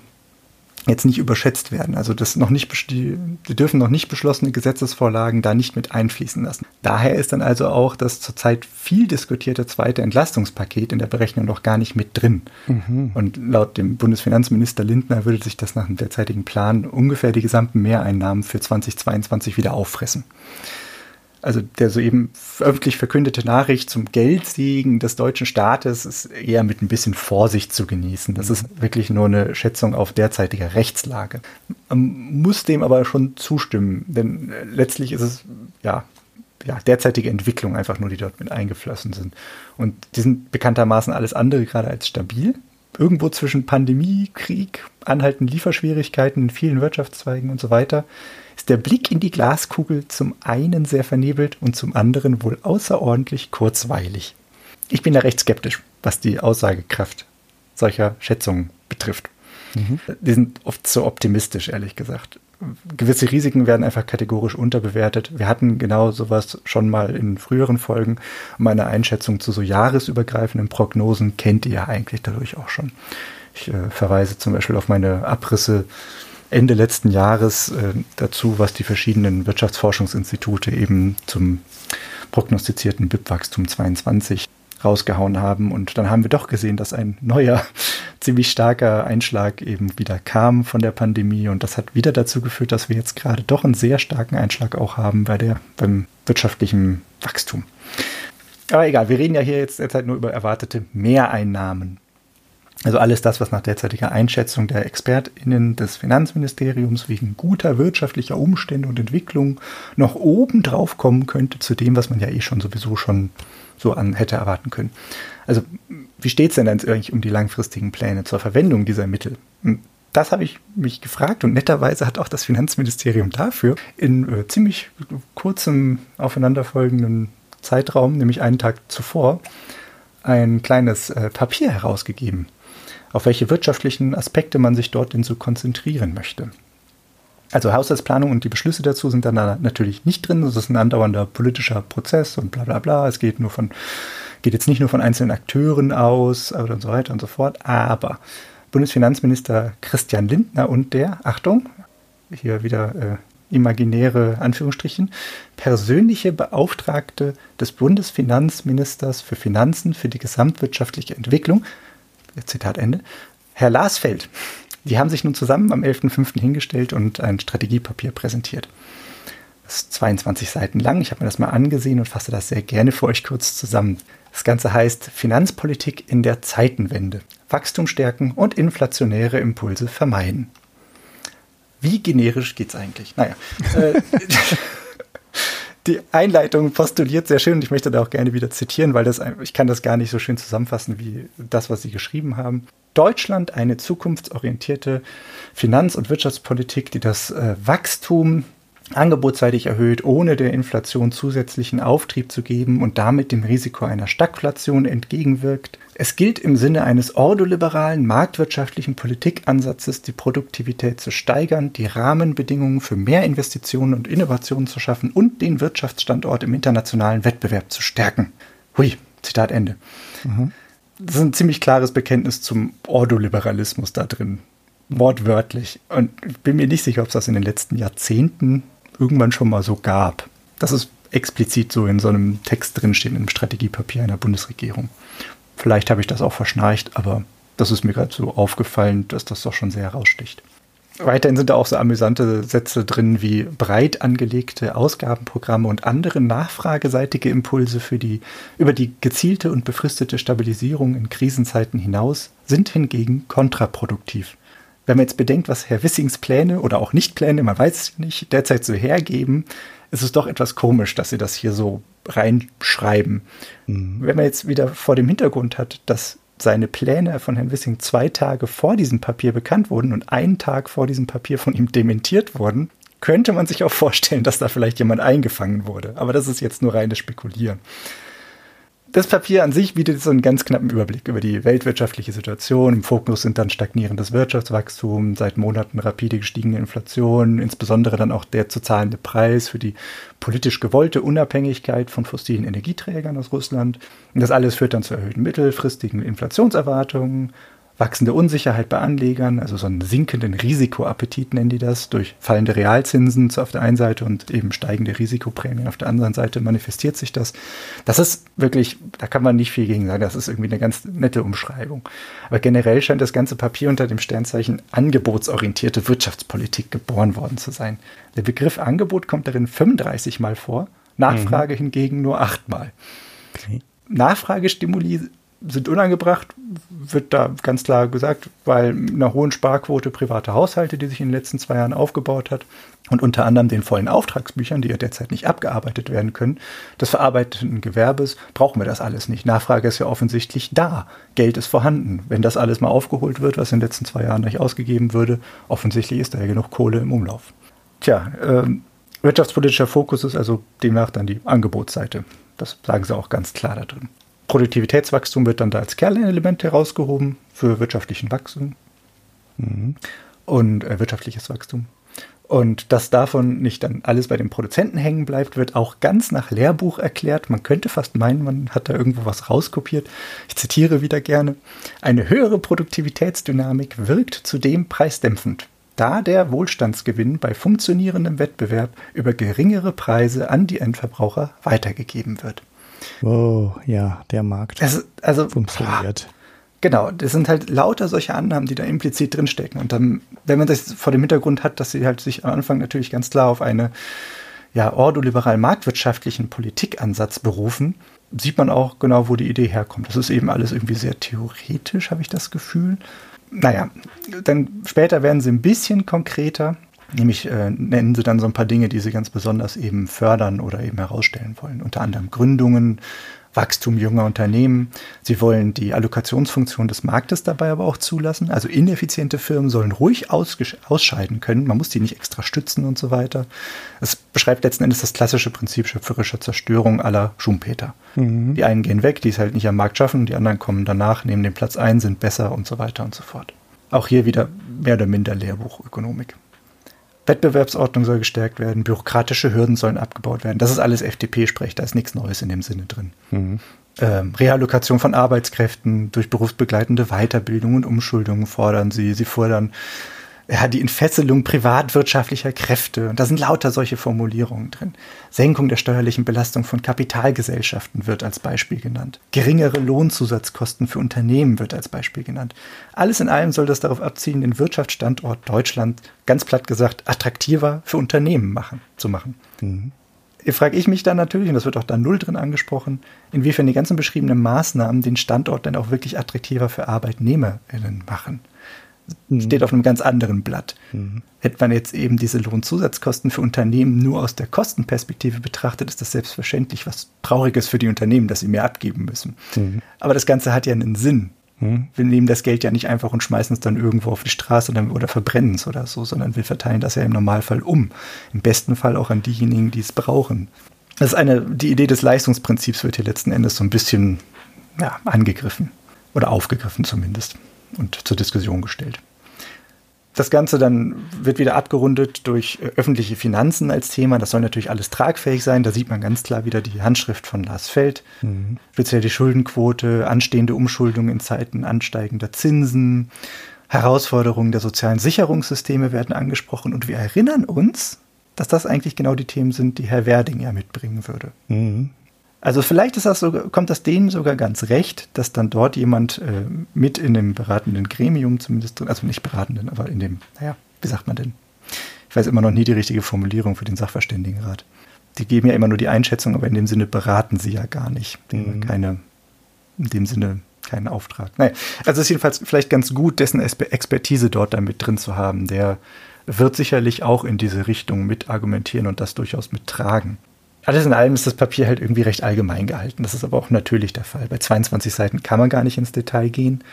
jetzt nicht überschätzt werden. Also das noch nicht, die, die dürfen noch nicht beschlossene Gesetzesvorlagen da nicht mit einfließen lassen. Daher ist dann also auch das zurzeit viel diskutierte zweite Entlastungspaket in der Berechnung noch gar nicht mit drin. Mhm. Und laut dem Bundesfinanzminister Lindner würde sich das nach dem derzeitigen Plan ungefähr die gesamten Mehreinnahmen für 2022 wieder auffressen also der soeben öffentlich verkündete Nachricht zum Geldsegen des deutschen Staates ist eher mit ein bisschen Vorsicht zu genießen. Das ist wirklich nur eine Schätzung auf derzeitige Rechtslage. Man muss dem aber schon zustimmen, denn letztlich ist es ja, ja derzeitige Entwicklung einfach nur, die dort mit eingeflossen sind. Und die sind bekanntermaßen alles andere gerade als stabil. Irgendwo zwischen Pandemie, Krieg, anhaltenden Lieferschwierigkeiten in vielen Wirtschaftszweigen und so weiter ist der Blick in die Glaskugel zum einen sehr vernebelt und zum anderen wohl außerordentlich kurzweilig. Ich bin da recht skeptisch, was die Aussagekraft solcher Schätzungen betrifft. Mhm. Die sind oft zu optimistisch, ehrlich gesagt. Gewisse Risiken werden einfach kategorisch unterbewertet. Wir hatten genau sowas schon mal in früheren Folgen. Meine Einschätzung zu so jahresübergreifenden Prognosen kennt ihr ja eigentlich dadurch auch schon. Ich äh, verweise zum Beispiel auf meine Abrisse Ende letzten Jahres äh, dazu, was die verschiedenen Wirtschaftsforschungsinstitute eben zum prognostizierten BIP-Wachstum 22 rausgehauen haben. Und dann haben wir doch gesehen, dass ein neuer, ziemlich starker Einschlag eben wieder kam von der Pandemie. Und das hat wieder dazu geführt, dass wir jetzt gerade doch einen sehr starken Einschlag auch haben bei der, beim wirtschaftlichen Wachstum. Aber egal, wir reden ja hier jetzt derzeit nur über erwartete Mehreinnahmen. Also alles das, was nach derzeitiger Einschätzung der ExpertInnen des Finanzministeriums wegen guter wirtschaftlicher Umstände und Entwicklung noch oben drauf kommen könnte zu dem, was man ja eh schon sowieso schon so an hätte erwarten können. Also wie steht es denn dann eigentlich um die langfristigen Pläne zur Verwendung dieser Mittel? Das habe ich mich gefragt und netterweise hat auch das Finanzministerium dafür in äh, ziemlich kurzem aufeinanderfolgenden Zeitraum, nämlich einen Tag zuvor, ein kleines äh, Papier herausgegeben auf welche wirtschaftlichen Aspekte man sich dort denn so konzentrieren möchte. Also Haushaltsplanung und die Beschlüsse dazu sind dann da natürlich nicht drin. Das ist ein andauernder politischer Prozess und bla bla bla. Es geht nur von, geht jetzt nicht nur von einzelnen Akteuren aus und so weiter und so fort. Aber Bundesfinanzminister Christian Lindner und der, Achtung, hier wieder äh, imaginäre Anführungsstrichen, persönliche Beauftragte des Bundesfinanzministers für Finanzen für die gesamtwirtschaftliche Entwicklung, Zitat Ende. Herr Larsfeld, die haben sich nun zusammen am 11.05. hingestellt und ein Strategiepapier präsentiert. Das ist 22 Seiten lang. Ich habe mir das mal angesehen und fasse das sehr gerne für euch kurz zusammen. Das Ganze heißt Finanzpolitik in der Zeitenwende. Wachstum stärken und inflationäre Impulse vermeiden. Wie generisch geht's eigentlich? Naja. Die Einleitung postuliert sehr schön und ich möchte da auch gerne wieder zitieren, weil das, ich kann das gar nicht so schön zusammenfassen wie das, was Sie geschrieben haben. Deutschland eine zukunftsorientierte Finanz- und Wirtschaftspolitik, die das äh, Wachstum angebotsseitig erhöht, ohne der Inflation zusätzlichen Auftrieb zu geben und damit dem Risiko einer Stagflation entgegenwirkt. Es gilt im Sinne eines ordoliberalen marktwirtschaftlichen Politikansatzes, die Produktivität zu steigern, die Rahmenbedingungen für mehr Investitionen und Innovationen zu schaffen und den Wirtschaftsstandort im internationalen Wettbewerb zu stärken. Hui, Zitat Ende. Mhm. Das ist ein ziemlich klares Bekenntnis zum Ordoliberalismus da drin wortwörtlich. Und ich bin mir nicht sicher, ob es das in den letzten Jahrzehnten irgendwann schon mal so gab. Das ist explizit so in so einem Text drinstehen, im Strategiepapier einer Bundesregierung. Vielleicht habe ich das auch verschnarcht, aber das ist mir gerade so aufgefallen, dass das doch schon sehr heraussticht. Weiterhin sind da auch so amüsante Sätze drin wie breit angelegte Ausgabenprogramme und andere nachfrageseitige Impulse für die, über die gezielte und befristete Stabilisierung in Krisenzeiten hinaus sind hingegen kontraproduktiv wenn man jetzt bedenkt, was Herr Wissings Pläne oder auch Nicht-Pläne, man weiß es nicht, derzeit so hergeben, ist es doch etwas komisch, dass sie das hier so reinschreiben. Mhm. Wenn man jetzt wieder vor dem Hintergrund hat, dass seine Pläne von Herrn Wissing zwei Tage vor diesem Papier bekannt wurden und einen Tag vor diesem Papier von ihm dementiert wurden, könnte man sich auch vorstellen, dass da vielleicht jemand eingefangen wurde. Aber das ist jetzt nur reines Spekulieren das Papier an sich bietet so einen ganz knappen Überblick über die weltwirtschaftliche Situation. Im Fokus sind dann stagnierendes Wirtschaftswachstum, seit Monaten rapide gestiegene Inflation, insbesondere dann auch der zu zahlende Preis für die politisch gewollte Unabhängigkeit von fossilen Energieträgern aus Russland. Und das alles führt dann zu erhöhten mittelfristigen Inflationserwartungen, wachsende Unsicherheit bei Anlegern, also so einen sinkenden Risikoappetit nennen die das, durch fallende Realzinsen auf der einen Seite und eben steigende Risikoprämien auf der anderen Seite manifestiert sich das. Das ist wirklich, da kann man nicht viel gegen sagen, das ist irgendwie eine ganz nette Umschreibung. Aber generell scheint das ganze Papier unter dem Sternzeichen angebotsorientierte Wirtschaftspolitik geboren worden zu sein. Der Begriff Angebot kommt darin 35 Mal vor, Nachfrage mhm. hingegen nur achtmal. Okay. Nachfragestimuli sind unangebracht, wird da ganz klar gesagt, weil einer hohen Sparquote private Haushalte, die sich in den letzten zwei Jahren aufgebaut hat und unter anderem den vollen Auftragsbüchern, die ja derzeit nicht abgearbeitet werden können, des verarbeitenden Gewerbes, brauchen wir das alles nicht. Nachfrage ist ja offensichtlich da. Geld ist vorhanden. Wenn das alles mal aufgeholt wird, was in den letzten zwei Jahren nicht ausgegeben würde, offensichtlich ist da ja genug Kohle im Umlauf. Tja, äh, wirtschaftspolitischer Fokus ist also demnach dann die Angebotsseite. Das sagen sie auch ganz klar da drin. Produktivitätswachstum wird dann da als Kernelement herausgehoben für wirtschaftlichen Wachstum mhm. und äh, wirtschaftliches Wachstum. Und dass davon nicht dann alles bei den Produzenten hängen bleibt, wird auch ganz nach Lehrbuch erklärt. Man könnte fast meinen, man hat da irgendwo was rauskopiert. Ich zitiere wieder gerne. Eine höhere Produktivitätsdynamik wirkt zudem preisdämpfend, da der Wohlstandsgewinn bei funktionierendem Wettbewerb über geringere Preise an die Endverbraucher weitergegeben wird. Oh, ja, der Markt es, also, funktioniert. Genau, das sind halt lauter solche Annahmen, die da implizit drinstecken. Und dann, wenn man das vor dem Hintergrund hat, dass sie halt sich am Anfang natürlich ganz klar auf eine ja, ordoliberal marktwirtschaftlichen Politikansatz berufen, sieht man auch genau, wo die Idee herkommt. Das ist eben alles irgendwie sehr theoretisch, habe ich das Gefühl. Naja, dann später werden sie ein bisschen konkreter, nämlich äh, nennen sie dann so ein paar Dinge, die sie ganz besonders eben fördern oder eben herausstellen wollen. Unter anderem Gründungen, Wachstum junger Unternehmen. Sie wollen die Allokationsfunktion des Marktes dabei aber auch zulassen. Also ineffiziente Firmen sollen ruhig ausscheiden können. Man muss die nicht extra stützen und so weiter. Es beschreibt letzten Endes das klassische Prinzip schöpferischer Zerstörung aller Schumpeter. Mhm. Die einen gehen weg, die es halt nicht am Markt schaffen, die anderen kommen danach, nehmen den Platz ein, sind besser und so weiter und so fort. Auch hier wieder mehr oder minder Lehrbuchökonomik. Wettbewerbsordnung soll gestärkt werden, bürokratische Hürden sollen abgebaut werden. Das ist alles FDP-Sprech, da ist nichts Neues in dem Sinne drin. Mhm. Ähm, Reallokation von Arbeitskräften durch berufsbegleitende Weiterbildung und Umschuldungen fordern sie. Sie fordern ja, die Entfesselung privatwirtschaftlicher Kräfte. Und da sind lauter solche Formulierungen drin. Senkung der steuerlichen Belastung von Kapitalgesellschaften wird als Beispiel genannt. Geringere Lohnzusatzkosten für Unternehmen wird als Beispiel genannt. Alles in allem soll das darauf abzielen, den Wirtschaftsstandort Deutschland, ganz platt gesagt, attraktiver für Unternehmen machen, zu machen. Mhm. Frage ich mich dann natürlich, und das wird auch da null drin angesprochen, inwiefern die ganzen beschriebenen Maßnahmen den Standort dann auch wirklich attraktiver für ArbeitnehmerInnen machen mhm. steht auf einem ganz anderen Blatt. Mhm. Hätte man jetzt eben diese Lohnzusatzkosten für Unternehmen nur aus der Kostenperspektive betrachtet, ist das selbstverständlich was Trauriges für die Unternehmen, dass sie mehr abgeben müssen. Mhm. Aber das Ganze hat ja einen Sinn. Mhm. Wir nehmen das Geld ja nicht einfach und schmeißen es dann irgendwo auf die Straße oder, oder verbrennen es oder so, sondern wir verteilen das ja im Normalfall um. Im besten Fall auch an diejenigen, die es brauchen. Das ist eine, die Idee des Leistungsprinzips wird hier letzten Endes so ein bisschen ja, angegriffen oder aufgegriffen zumindest und zur Diskussion gestellt. Das Ganze dann wird wieder abgerundet durch äh, öffentliche Finanzen als Thema. Das soll natürlich alles tragfähig sein. Da sieht man ganz klar wieder die Handschrift von Lars Feld. Mhm. Speziell die Schuldenquote, anstehende Umschuldung in Zeiten ansteigender Zinsen, Herausforderungen der sozialen Sicherungssysteme werden angesprochen. Und wir erinnern uns, dass das eigentlich genau die Themen sind, die Herr Werding ja mitbringen würde. Mhm. Also vielleicht ist das sogar, kommt das denen sogar ganz recht, dass dann dort jemand äh, mit in dem beratenden Gremium zumindest drin, also nicht beratenden, aber in dem, naja, wie sagt man denn? Ich weiß immer noch nie die richtige Formulierung für den Sachverständigenrat. Die geben ja immer nur die Einschätzung, aber in dem Sinne beraten sie ja gar nicht. Mhm. Keine, in dem Sinne keinen Auftrag. Nein, also es ist jedenfalls vielleicht ganz gut, dessen Expertise dort dann mit drin zu haben. Der wird sicherlich auch in diese Richtung mit argumentieren und das durchaus mittragen. Alles in allem ist das Papier halt irgendwie recht allgemein gehalten. Das ist aber auch natürlich der Fall. Bei 22 Seiten kann man gar nicht ins Detail gehen.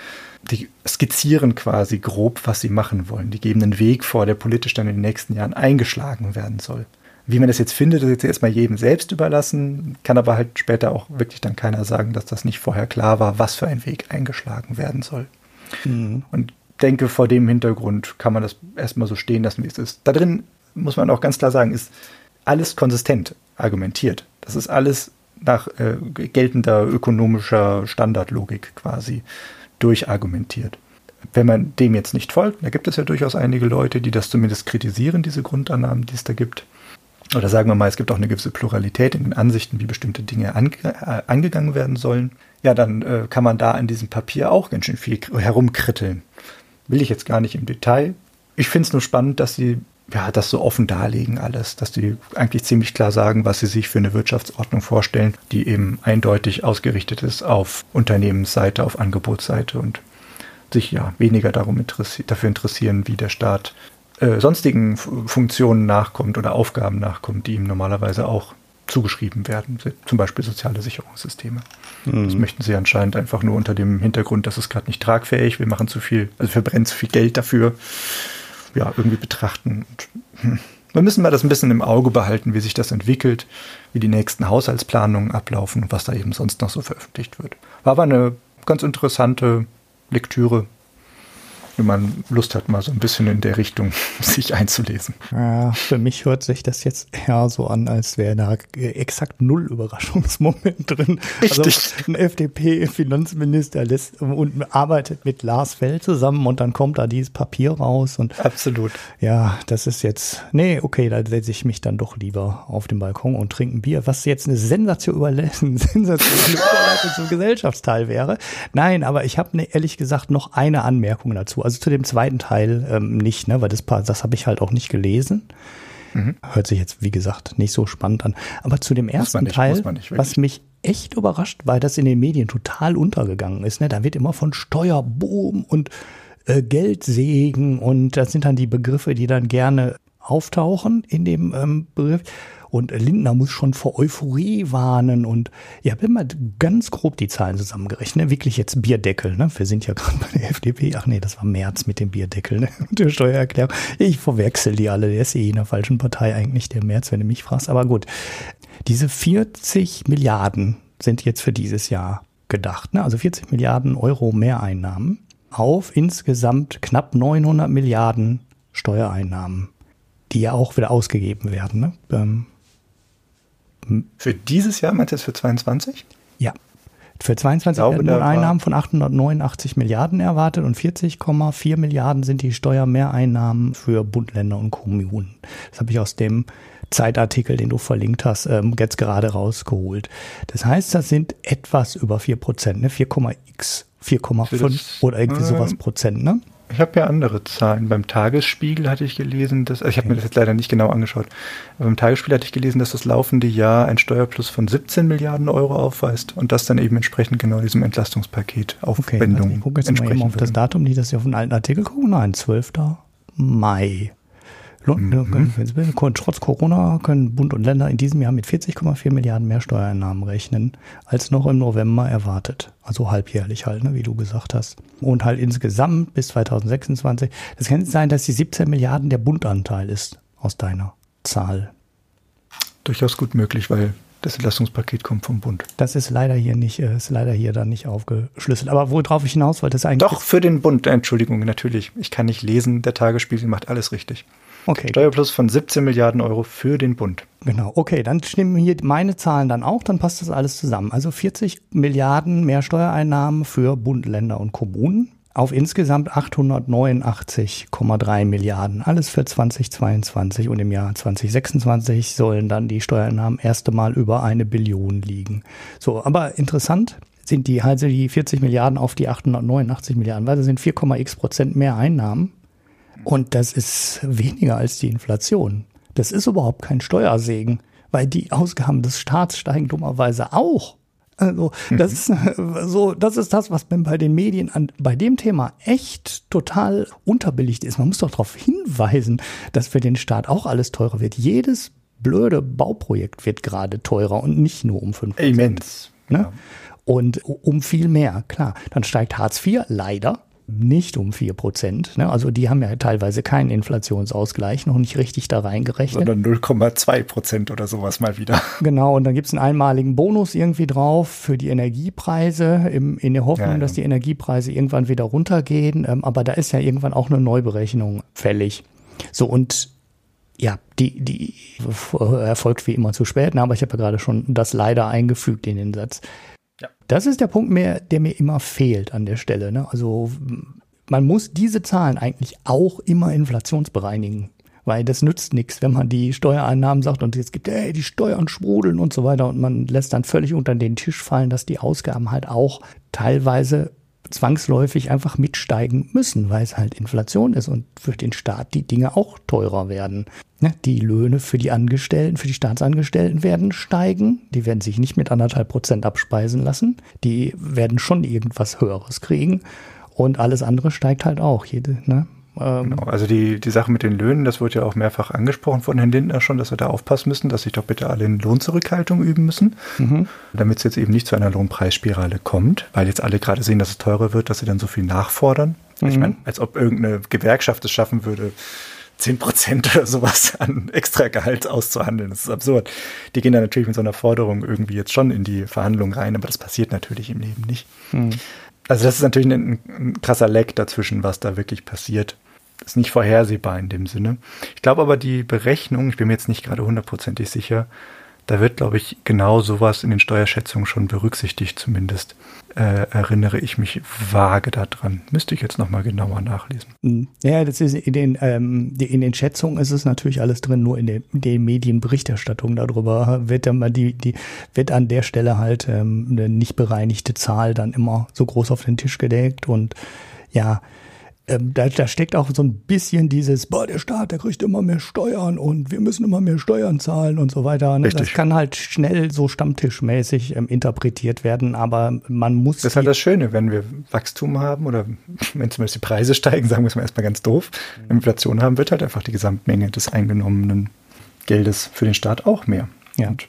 Die skizzieren quasi grob, was sie machen wollen. Die geben einen Weg vor, der politisch dann in den nächsten Jahren eingeschlagen werden soll. Wie man das jetzt findet, ist jetzt erstmal jedem selbst überlassen, kann aber halt später auch wirklich dann keiner sagen, dass das nicht vorher klar war, was für ein Weg eingeschlagen werden soll. Mhm. Und denke, vor dem Hintergrund kann man das erstmal so stehen lassen, wie es ist. Da drin muss man auch ganz klar sagen, ist alles konsistent argumentiert. Das ist alles nach äh, geltender ökonomischer Standardlogik quasi durchargumentiert. Wenn man dem jetzt nicht folgt, da gibt es ja durchaus einige Leute, die das zumindest kritisieren, diese Grundannahmen, die es da gibt. Oder sagen wir mal, es gibt auch eine gewisse Pluralität in den Ansichten, wie bestimmte Dinge ange äh, angegangen werden sollen. Ja, dann äh, kann man da an diesem Papier auch ganz schön viel herumkritteln. Will ich jetzt gar nicht im Detail. Ich finde es nur spannend, dass sie ja, das so offen darlegen alles, dass die eigentlich ziemlich klar sagen, was sie sich für eine Wirtschaftsordnung vorstellen, die eben eindeutig ausgerichtet ist auf Unternehmensseite, auf Angebotsseite und sich ja weniger darum interessi dafür interessieren, wie der Staat äh, sonstigen Funktionen nachkommt oder Aufgaben nachkommt, die ihm normalerweise auch zugeschrieben werden, zum Beispiel soziale Sicherungssysteme. Mhm. Das möchten sie anscheinend einfach nur unter dem Hintergrund, dass es gerade nicht tragfähig, wir machen zu viel, also wir verbrennen zu viel Geld dafür ja, irgendwie betrachten. Und, hm, wir müssen mal das ein bisschen im Auge behalten, wie sich das entwickelt, wie die nächsten Haushaltsplanungen ablaufen und was da eben sonst noch so veröffentlicht wird. War aber eine ganz interessante Lektüre. Wenn man Lust hat, mal so ein bisschen in der Richtung sich einzulesen. Ja, für mich hört sich das jetzt eher so an, als wäre da exakt null Überraschungsmoment drin. Richtig. Also ein FDP-Finanzminister lässt und arbeitet mit Lars Fell zusammen und dann kommt da dieses Papier raus und absolut. Ja, das ist jetzt nee, okay, da setze ich mich dann doch lieber auf den Balkon und trinke ein Bier, was jetzt eine Sensation überlassen, Sensation Überleitung zum Gesellschaftsteil wäre. Nein, aber ich habe ne, ehrlich gesagt noch eine Anmerkung dazu. Also zu dem zweiten Teil ähm, nicht, ne, weil das, das habe ich halt auch nicht gelesen. Mhm. Hört sich jetzt, wie gesagt, nicht so spannend an. Aber zu dem ersten nicht, Teil, nicht, was mich echt überrascht, weil das in den Medien total untergegangen ist. Ne? Da wird immer von Steuerboom und äh, Geldsegen und das sind dann die Begriffe, die dann gerne auftauchen in dem ähm, Begriff. Und Lindner muss schon vor Euphorie warnen. Und ich habe immer ganz grob die Zahlen zusammengerechnet. Wirklich jetzt Bierdeckel. Ne? Wir sind ja gerade bei der FDP. Ach nee, das war März mit dem Bierdeckel ne? und der Steuererklärung. Ich verwechsel die alle. Der ist eh in der falschen Partei eigentlich, der März, wenn du mich fragst. Aber gut, diese 40 Milliarden sind jetzt für dieses Jahr gedacht. Ne? Also 40 Milliarden Euro Mehreinnahmen auf insgesamt knapp 900 Milliarden Steuereinnahmen, die ja auch wieder ausgegeben werden. Ne? Ähm, für dieses Jahr, meinst du es für 22? Ja. Für 22 glaube, werden Einnahmen von 889 Milliarden erwartet und 40,4 Milliarden sind die Steuermehreinnahmen für Bund, Länder und Kommunen. Das habe ich aus dem Zeitartikel, den du verlinkt hast, ähm, jetzt gerade rausgeholt. Das heißt, das sind etwas über 4 Prozent, ne? 4,x, 4,5 oder irgendwie sowas Prozent, ne? Ich habe ja andere Zahlen. Beim Tagesspiegel hatte ich gelesen, dass, also ich habe mir das jetzt leider nicht genau angeschaut, aber beim Tagesspiegel hatte ich gelesen, dass das laufende Jahr ein Steuerplus von 17 Milliarden Euro aufweist und das dann eben entsprechend genau diesem Entlastungspaket Aufwendung okay, also ich gucke jetzt mal eben auf das Datum, die das ja auf einen alten Artikel gucken. Nein, 12. Mai. Mhm. Trotz Corona können Bund und Länder in diesem Jahr mit 40,4 Milliarden mehr Steuereinnahmen rechnen, als noch im November erwartet. Also halbjährlich halt, ne, wie du gesagt hast. Und halt insgesamt bis 2026. Das kann sein, dass die 17 Milliarden der Bundanteil ist aus deiner Zahl. Durchaus gut möglich, weil das Entlastungspaket kommt vom Bund. Das ist leider hier nicht, äh, ist leider hier dann nicht aufgeschlüsselt. Aber worauf ich hinaus wollte, ist eigentlich. Doch, für den Bund, Entschuldigung, natürlich. Ich kann nicht lesen, der Tagesspiegel macht alles richtig. Okay. Steuerplus von 17 Milliarden Euro für den Bund. Genau, okay, dann stimmen hier meine Zahlen dann auch, dann passt das alles zusammen. Also 40 Milliarden mehr Steuereinnahmen für Bund, Länder und Kommunen auf insgesamt 889,3 Milliarden. Alles für 2022 und im Jahr 2026 sollen dann die Steuereinnahmen erste Mal über eine Billion liegen. So, aber interessant sind die, also die 40 Milliarden auf die 889 Milliarden, weil das sind 4,x Prozent mehr Einnahmen und das ist weniger als die Inflation. Das ist überhaupt kein Steuersegen, weil die Ausgaben des Staats steigen dummerweise auch. Also das ist so, das ist das, was man bei den Medien an, bei dem Thema echt total unterbelichtet ist. Man muss doch darauf hinweisen, dass für den Staat auch alles teurer wird. Jedes blöde Bauprojekt wird gerade teurer und nicht nur um 5%. Immens. Ne? Ja. Und um viel mehr, klar. Dann steigt Hartz IV leider nicht um vier Prozent. Ne? Also die haben ja teilweise keinen Inflationsausgleich, noch nicht richtig da reingerechnet. Sondern 0,2 Prozent oder sowas mal wieder. Genau, und dann gibt es einen einmaligen Bonus irgendwie drauf für die Energiepreise, im, in der Hoffnung, ja, ja. dass die Energiepreise irgendwann wieder runtergehen. Ähm, aber da ist ja irgendwann auch eine Neuberechnung fällig. So, und ja, die, die erfolgt wie immer zu spät, ne? aber ich habe ja gerade schon das leider eingefügt in den Satz. Ja. Das ist der Punkt, mehr, der mir immer fehlt an der Stelle. Ne? Also man muss diese Zahlen eigentlich auch immer inflationsbereinigen. Weil das nützt nichts, wenn man die Steuereinnahmen sagt und jetzt gibt, ey, die Steuern sprudeln und so weiter und man lässt dann völlig unter den Tisch fallen, dass die Ausgaben halt auch teilweise zwangsläufig einfach mitsteigen müssen, weil es halt Inflation ist und für den Staat die Dinge auch teurer werden. Die Löhne für die Angestellten, für die Staatsangestellten werden steigen. Die werden sich nicht mit anderthalb Prozent abspeisen lassen. Die werden schon irgendwas Höheres kriegen. Und alles andere steigt halt auch. Jede, ne? Ähm, genau, also die, die Sache mit den Löhnen, das wurde ja auch mehrfach angesprochen von Herrn Lindner schon, dass wir da aufpassen müssen, dass sich doch bitte alle in Lohnzurückhaltung üben müssen, mhm. damit es jetzt eben nicht zu einer Lohnpreisspirale kommt, weil jetzt alle gerade sehen, dass es teurer wird, dass sie dann so viel nachfordern. Mhm. Ich meine, als ob irgendeine Gewerkschaft es schaffen würde, 10 Prozent oder sowas an Extragehalt auszuhandeln. Das ist absurd. Die gehen dann natürlich mit so einer Forderung irgendwie jetzt schon in die Verhandlungen rein, aber das passiert natürlich im Leben nicht. Mhm. Also das ist natürlich ein, ein krasser Leck dazwischen, was da wirklich passiert. Ist nicht vorhersehbar in dem Sinne. Ich glaube aber die Berechnung, ich bin mir jetzt nicht gerade hundertprozentig sicher, da wird, glaube ich, genau sowas in den Steuerschätzungen schon berücksichtigt, zumindest äh, erinnere ich mich vage daran. Müsste ich jetzt nochmal genauer nachlesen. Hm. Ja, das ist in den, ähm, in den Schätzungen ist es natürlich alles drin, nur in den, den Medienberichterstattungen darüber wird dann mal die, die, wird an der Stelle halt ähm, eine nicht bereinigte Zahl dann immer so groß auf den Tisch gedeckt und ja, ähm, da, da steckt auch so ein bisschen dieses, boah, der Staat, der kriegt immer mehr Steuern und wir müssen immer mehr Steuern zahlen und so weiter. Ne? Das kann halt schnell so stammtischmäßig ähm, interpretiert werden, aber man muss. Das ist halt das Schöne, wenn wir Wachstum haben oder wenn zumindest die Preise steigen, sagen wir es mal erstmal ganz doof, Inflation haben, wird halt einfach die Gesamtmenge des eingenommenen Geldes für den Staat auch mehr. Ja. Und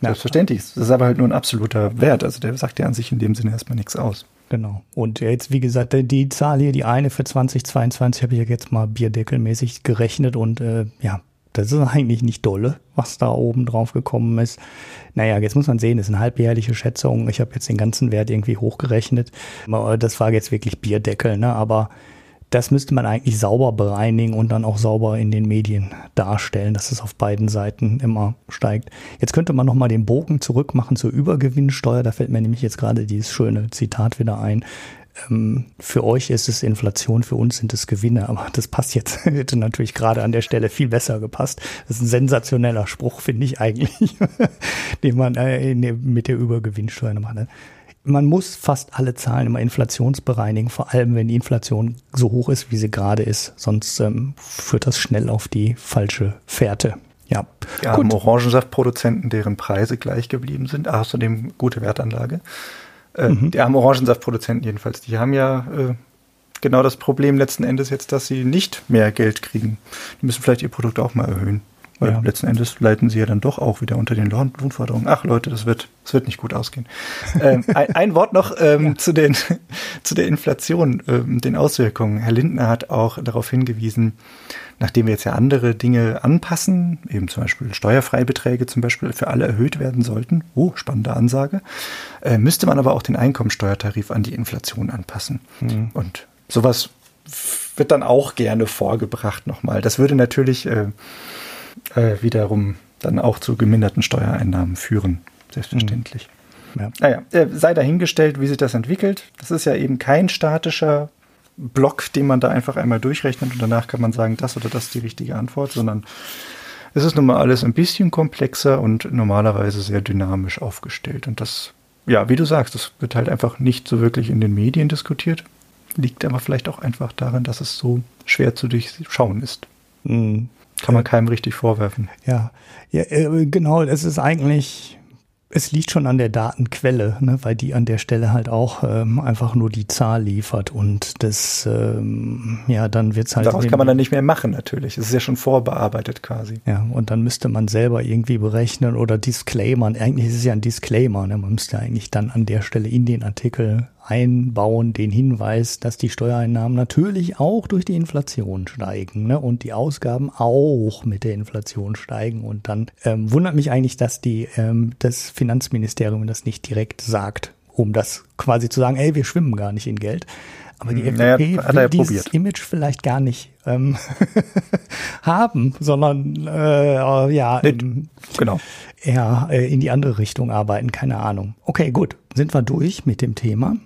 selbstverständlich. Das ist aber halt nur ein absoluter Wert. Also der sagt ja an sich in dem Sinne erstmal nichts aus. Genau. Und jetzt, wie gesagt, die Zahl hier, die eine für 2022, habe ich jetzt mal bierdeckelmäßig gerechnet und äh, ja, das ist eigentlich nicht dolle, was da oben drauf gekommen ist. Naja, jetzt muss man sehen, das eine halbjährliche Schätzung. Ich habe jetzt den ganzen Wert irgendwie hochgerechnet. Das war jetzt wirklich Bierdeckel, ne? Aber das müsste man eigentlich sauber bereinigen und dann auch sauber in den Medien darstellen, dass es auf beiden Seiten immer steigt. Jetzt könnte man nochmal den Bogen zurückmachen zur Übergewinnsteuer. Da fällt mir nämlich jetzt gerade dieses schöne Zitat wieder ein. Ähm, für euch ist es Inflation, für uns sind es Gewinne, aber das passt jetzt, hätte natürlich gerade an der Stelle viel besser gepasst. Das ist ein sensationeller Spruch, finde ich eigentlich, den man äh, mit der Übergewinnsteuer macht. Man muss fast alle Zahlen immer inflationsbereinigen, vor allem wenn die Inflation so hoch ist, wie sie gerade ist. Sonst ähm, führt das schnell auf die falsche Fährte. Ja. Wir haben Orangensaftproduzenten, deren Preise gleich geblieben sind. Außerdem gute Wertanlage. Äh, mhm. Die armen Orangensaftproduzenten jedenfalls, die haben ja äh, genau das Problem letzten Endes jetzt, dass sie nicht mehr Geld kriegen. Die müssen vielleicht ihr Produkt auch mal erhöhen. Weil ja. letzten Endes leiten sie ja dann doch auch wieder unter den Lohnforderungen. Ach Leute, das wird, das wird nicht gut ausgehen. ähm, ein, ein, Wort noch ähm, ja. zu, den, zu der Inflation, ähm, den Auswirkungen. Herr Lindner hat auch darauf hingewiesen, nachdem wir jetzt ja andere Dinge anpassen, eben zum Beispiel Steuerfreibeträge zum Beispiel für alle erhöht werden sollten, oh, spannende Ansage, äh, müsste man aber auch den Einkommensteuertarif an die Inflation anpassen. Mhm. Und sowas wird dann auch gerne vorgebracht nochmal. Das würde natürlich äh, äh, wiederum dann auch zu geminderten Steuereinnahmen führen, selbstverständlich. Mhm. Ja. Naja, äh, sei dahingestellt, wie sich das entwickelt. Das ist ja eben kein statischer Block, den man da einfach einmal durchrechnet und danach kann man sagen, das oder das ist die richtige Antwort, sondern es ist nun mal alles ein bisschen komplexer und normalerweise sehr dynamisch aufgestellt. Und das, ja, wie du sagst, das wird halt einfach nicht so wirklich in den Medien diskutiert. Liegt aber vielleicht auch einfach daran, dass es so schwer zu durchschauen ist. Mhm. Kann man keinem richtig vorwerfen. Ja, ja äh, genau, es ist eigentlich, es liegt schon an der Datenquelle, ne, weil die an der Stelle halt auch ähm, einfach nur die Zahl liefert und das, ähm, ja, dann wird's halt. Daraus kann man dann nicht mehr machen, natürlich. Es ist ja schon vorbearbeitet quasi. Ja, und dann müsste man selber irgendwie berechnen oder disclaimern. Eigentlich ist es ja ein Disclaimer, ne? Man müsste eigentlich dann an der Stelle in den Artikel einbauen den Hinweis, dass die Steuereinnahmen natürlich auch durch die Inflation steigen ne? und die Ausgaben auch mit der Inflation steigen. Und dann ähm, wundert mich eigentlich, dass die ähm, das Finanzministerium das nicht direkt sagt, um das quasi zu sagen, ey, wir schwimmen gar nicht in Geld. Aber die FDP naja, will dieses probiert. Image vielleicht gar nicht ähm, haben, sondern äh, ja, nee, genau. eher äh, in die andere Richtung arbeiten, keine Ahnung. Okay, gut, sind wir durch mit dem Thema.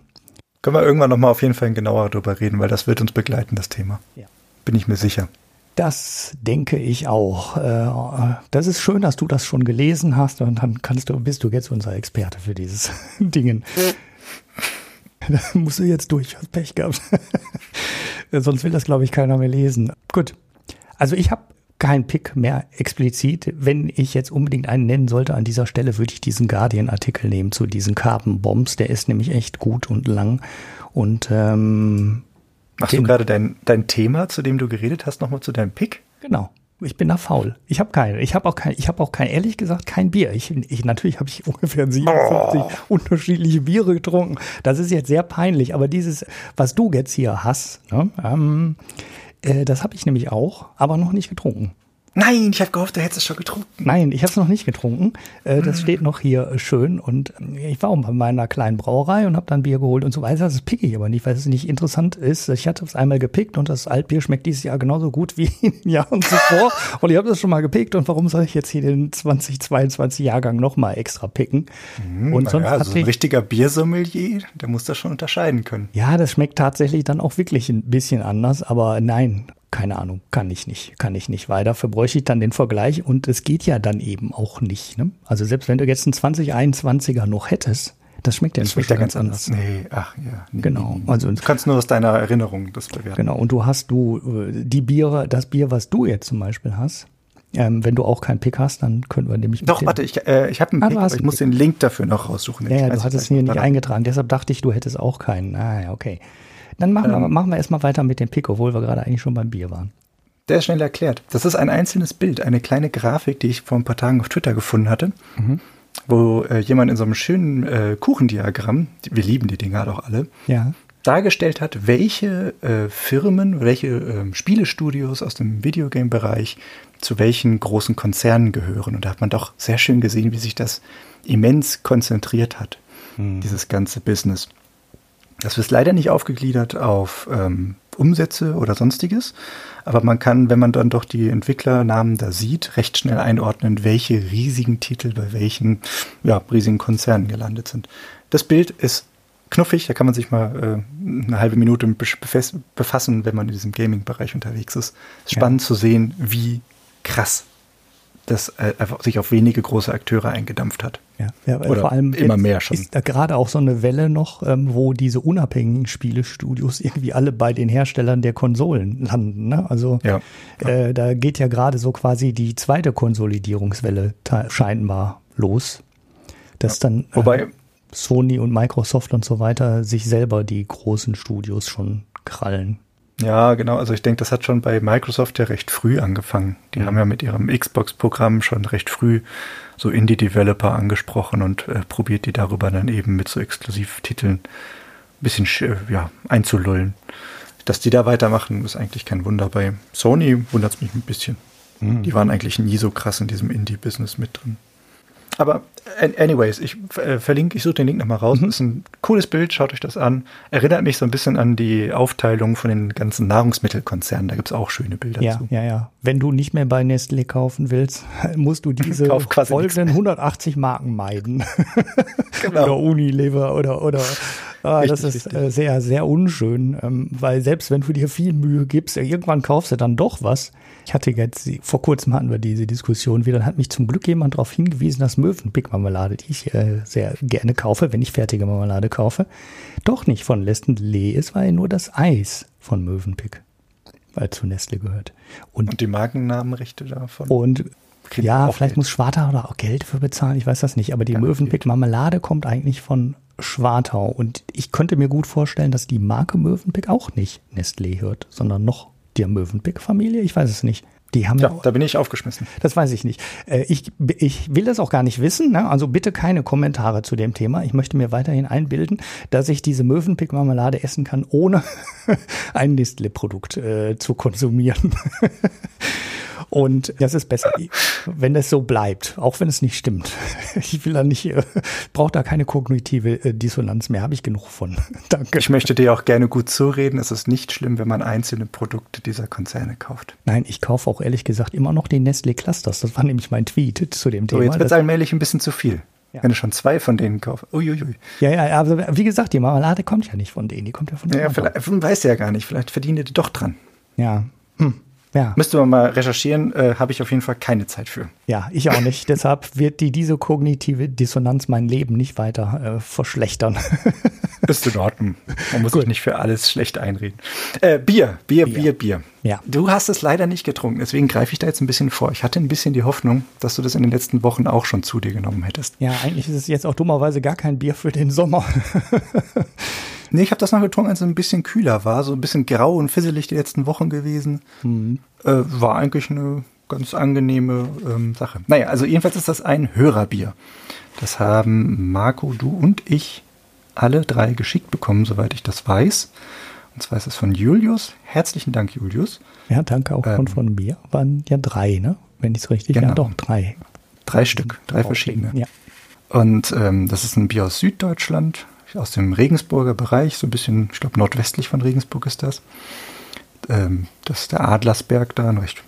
Können wir irgendwann nochmal auf jeden Fall genauer darüber reden, weil das wird uns begleiten, das Thema. Ja. Bin ich mir sicher. Das denke ich auch. Äh, das ist schön, dass du das schon gelesen hast und dann kannst du, bist du jetzt unser Experte für dieses Dingen. Da musst du jetzt durch, hast Pech gehabt. Sonst will das, glaube ich, keiner mehr lesen. Gut. Also ich habe kein Pick mehr explizit. Wenn ich jetzt unbedingt einen nennen sollte an dieser Stelle, würde ich diesen Guardian-Artikel nehmen zu diesen Carbon Bombs. Der ist nämlich echt gut und lang. Und ähm, machst du gerade dein, dein Thema, zu dem du geredet hast, nochmal zu deinem Pick? Genau. Ich bin da faul. Ich habe keine. Ich habe auch kein. Ich habe auch kein. Ehrlich gesagt kein Bier. Ich, ich natürlich habe ich ungefähr 57 oh. unterschiedliche Biere getrunken. Das ist jetzt sehr peinlich. Aber dieses, was du jetzt hier hast, ne, ähm, äh, das habe ich nämlich auch, aber noch nicht getrunken. Nein, ich habe gehofft, du hättest es schon getrunken. Nein, ich habe es noch nicht getrunken. Äh, das steht noch hier schön und äh, ich war auch bei meiner kleinen Brauerei und habe dann Bier geholt und so weiter. Das pick ich aber nicht, weil es nicht interessant ist. Ich hatte es einmal gepickt und das Altbier schmeckt dieses Jahr genauso gut wie in den Jahren zuvor. und ich habe das schon mal gepickt und warum soll ich jetzt hier den 2022 Jahrgang nochmal extra picken? Mhm, und sonst ja, also ein richtiger Biersommelier, der muss das schon unterscheiden können. Ja, das schmeckt tatsächlich dann auch wirklich ein bisschen anders, aber nein, keine Ahnung, kann ich nicht, kann ich nicht, weil dafür bräuchte ich dann den Vergleich und es geht ja dann eben auch nicht. Ne? Also selbst wenn du jetzt einen 2021er noch hättest, das schmeckt ja das schmeckt ja ganz anders. Nee, ach ja. Nee, genau. Also du kannst nur aus deiner Erinnerung das bewerten. Genau. Und du hast du äh, die Biere, das Bier, was du jetzt zum Beispiel hast. Ähm, wenn du auch keinen Pick hast, dann können wir nämlich. Doch, warte, ich, äh, ich habe einen ah, Pick, aber ich muss Pick. den Link dafür noch raussuchen. Ja, ja du hattest ihn hier nicht eingetragen. Deshalb dachte ich, du hättest auch keinen. Ah, ja, okay. Dann machen, ähm, wir, machen wir erstmal weiter mit dem Pick, obwohl wir gerade eigentlich schon beim Bier waren. Der ist schnell erklärt. Das ist ein einzelnes Bild, eine kleine Grafik, die ich vor ein paar Tagen auf Twitter gefunden hatte, mhm. wo äh, jemand in so einem schönen äh, Kuchendiagramm, wir lieben die Dinger doch alle, ja. dargestellt hat, welche äh, Firmen, welche ähm, Spielestudios aus dem Videogame-Bereich zu welchen großen Konzernen gehören. Und da hat man doch sehr schön gesehen, wie sich das immens konzentriert hat, mhm. dieses ganze Business. Das ist leider nicht aufgegliedert auf ähm, Umsätze oder sonstiges, aber man kann, wenn man dann doch die Entwicklernamen da sieht, recht schnell einordnen, welche riesigen Titel bei welchen ja, riesigen Konzernen gelandet sind. Das Bild ist knuffig, da kann man sich mal äh, eine halbe Minute befassen, wenn man in diesem Gaming-Bereich unterwegs ist. Spannend ja. zu sehen, wie krass das äh, sich auf wenige große Akteure eingedampft hat. Ja, ja Oder vor allem immer mehr schon. Ist da gerade auch so eine Welle noch, ähm, wo diese unabhängigen Spielestudios irgendwie alle bei den Herstellern der Konsolen landen. Ne? Also ja, äh, da geht ja gerade so quasi die zweite Konsolidierungswelle scheinbar los, dass ja. dann äh, Wobei, Sony und Microsoft und so weiter sich selber die großen Studios schon krallen. Ja, genau. Also ich denke, das hat schon bei Microsoft ja recht früh angefangen. Die mhm. haben ja mit ihrem Xbox-Programm schon recht früh so Indie-Developer angesprochen und äh, probiert die darüber dann eben mit so Exklusivtiteln ein bisschen ja, einzulullen. Dass die da weitermachen, ist eigentlich kein Wunder. Bei Sony wundert es mich ein bisschen. Mhm. Die waren eigentlich nie so krass in diesem Indie-Business mit drin. Aber anyways, ich äh, verlinke, ich suche den Link nochmal raus. Mhm. Das ist ein cooles Bild, schaut euch das an. Erinnert mich so ein bisschen an die Aufteilung von den ganzen Nahrungsmittelkonzernen. Da gibt es auch schöne Bilder ja, zu. Ja, ja. Wenn du nicht mehr bei Nestlé kaufen willst, musst du diese folgenden 180 Marken meiden. genau. oder Unilever oder, oder Ah, richtig, das ist äh, sehr, sehr unschön, ähm, weil selbst wenn du dir viel Mühe gibst, irgendwann kaufst du dann doch was. Ich hatte jetzt, vor kurzem hatten wir diese Diskussion wieder, dann hat mich zum Glück jemand darauf hingewiesen, dass Möwenpick-Marmelade, die ich äh, sehr gerne kaufe, wenn ich fertige Marmelade kaufe, doch nicht von Lee ist, weil nur das Eis von Möwenpick weil zu Nestle gehört. Und, und die Markennamenrechte davon? Und ja, vielleicht Geld. muss Schwartau da auch Geld für bezahlen, ich weiß das nicht, aber die Möwenpick-Marmelade kommt eigentlich von Schwartau. Und ich könnte mir gut vorstellen, dass die Marke Mövenpick auch nicht Nestlé hört, sondern noch der Mövenpick-Familie. Ich weiß es nicht. Die haben ja, ja, da bin ich aufgeschmissen. Das weiß ich nicht. Äh, ich, ich will das auch gar nicht wissen. Ne? Also bitte keine Kommentare zu dem Thema. Ich möchte mir weiterhin einbilden, dass ich diese Mövenpick-Marmelade essen kann, ohne ein Nestlé-Produkt äh, zu konsumieren. Und das ist besser, wenn das so bleibt, auch wenn es nicht stimmt. Ich will da nicht, äh, brauche da keine kognitive äh, Dissonanz mehr, habe ich genug von. Danke. Ich möchte dir auch gerne gut zureden. Es ist nicht schlimm, wenn man einzelne Produkte dieser Konzerne kauft. Nein, ich kaufe auch ehrlich gesagt immer noch die Nestle Clusters. Das war nämlich mein Tweet zu dem Thema. So, jetzt wird es allmählich ein bisschen zu viel. Ja. Wenn du schon zwei von denen kaufst. Uiuiui. Ja, ja, aber wie gesagt, die Marmelade kommt ja nicht von denen, die kommt ja von Ja, vielleicht, weiß ja gar nicht. Vielleicht verdienen die doch dran. Ja. Hm. Ja. Müsste man mal recherchieren, äh, habe ich auf jeden Fall keine Zeit für. Ja, ich auch nicht. Deshalb wird die, diese kognitive Dissonanz mein Leben nicht weiter äh, verschlechtern. Bist du in Ordnung. Man muss sich nicht für alles schlecht einreden. Äh, Bier, Bier, Bier, Bier, Bier. Ja. Du hast es leider nicht getrunken, deswegen greife ich da jetzt ein bisschen vor. Ich hatte ein bisschen die Hoffnung, dass du das in den letzten Wochen auch schon zu dir genommen hättest. Ja, eigentlich ist es jetzt auch dummerweise gar kein Bier für den Sommer. Nee, ich habe das noch getrunken, als es ein bisschen kühler war. So ein bisschen grau und fisselig die letzten Wochen gewesen. Mhm. Äh, war eigentlich eine ganz angenehme ähm, Sache. Naja, also jedenfalls ist das ein Hörerbier. Das haben Marco, du und ich alle drei geschickt bekommen, soweit ich das weiß. Und zwar ist es von Julius. Herzlichen Dank, Julius. Ja, danke auch ähm, von, von mir. Waren ja drei, ne? wenn ich es richtig Genau. ja doch drei. Drei Stück, drei verschiedene. Ja. Und ähm, das ist ein Bier aus Süddeutschland, aus dem Regensburger Bereich, so ein bisschen, ich glaube, nordwestlich von Regensburg ist das. Ähm, das ist der Adlersberg da, eine recht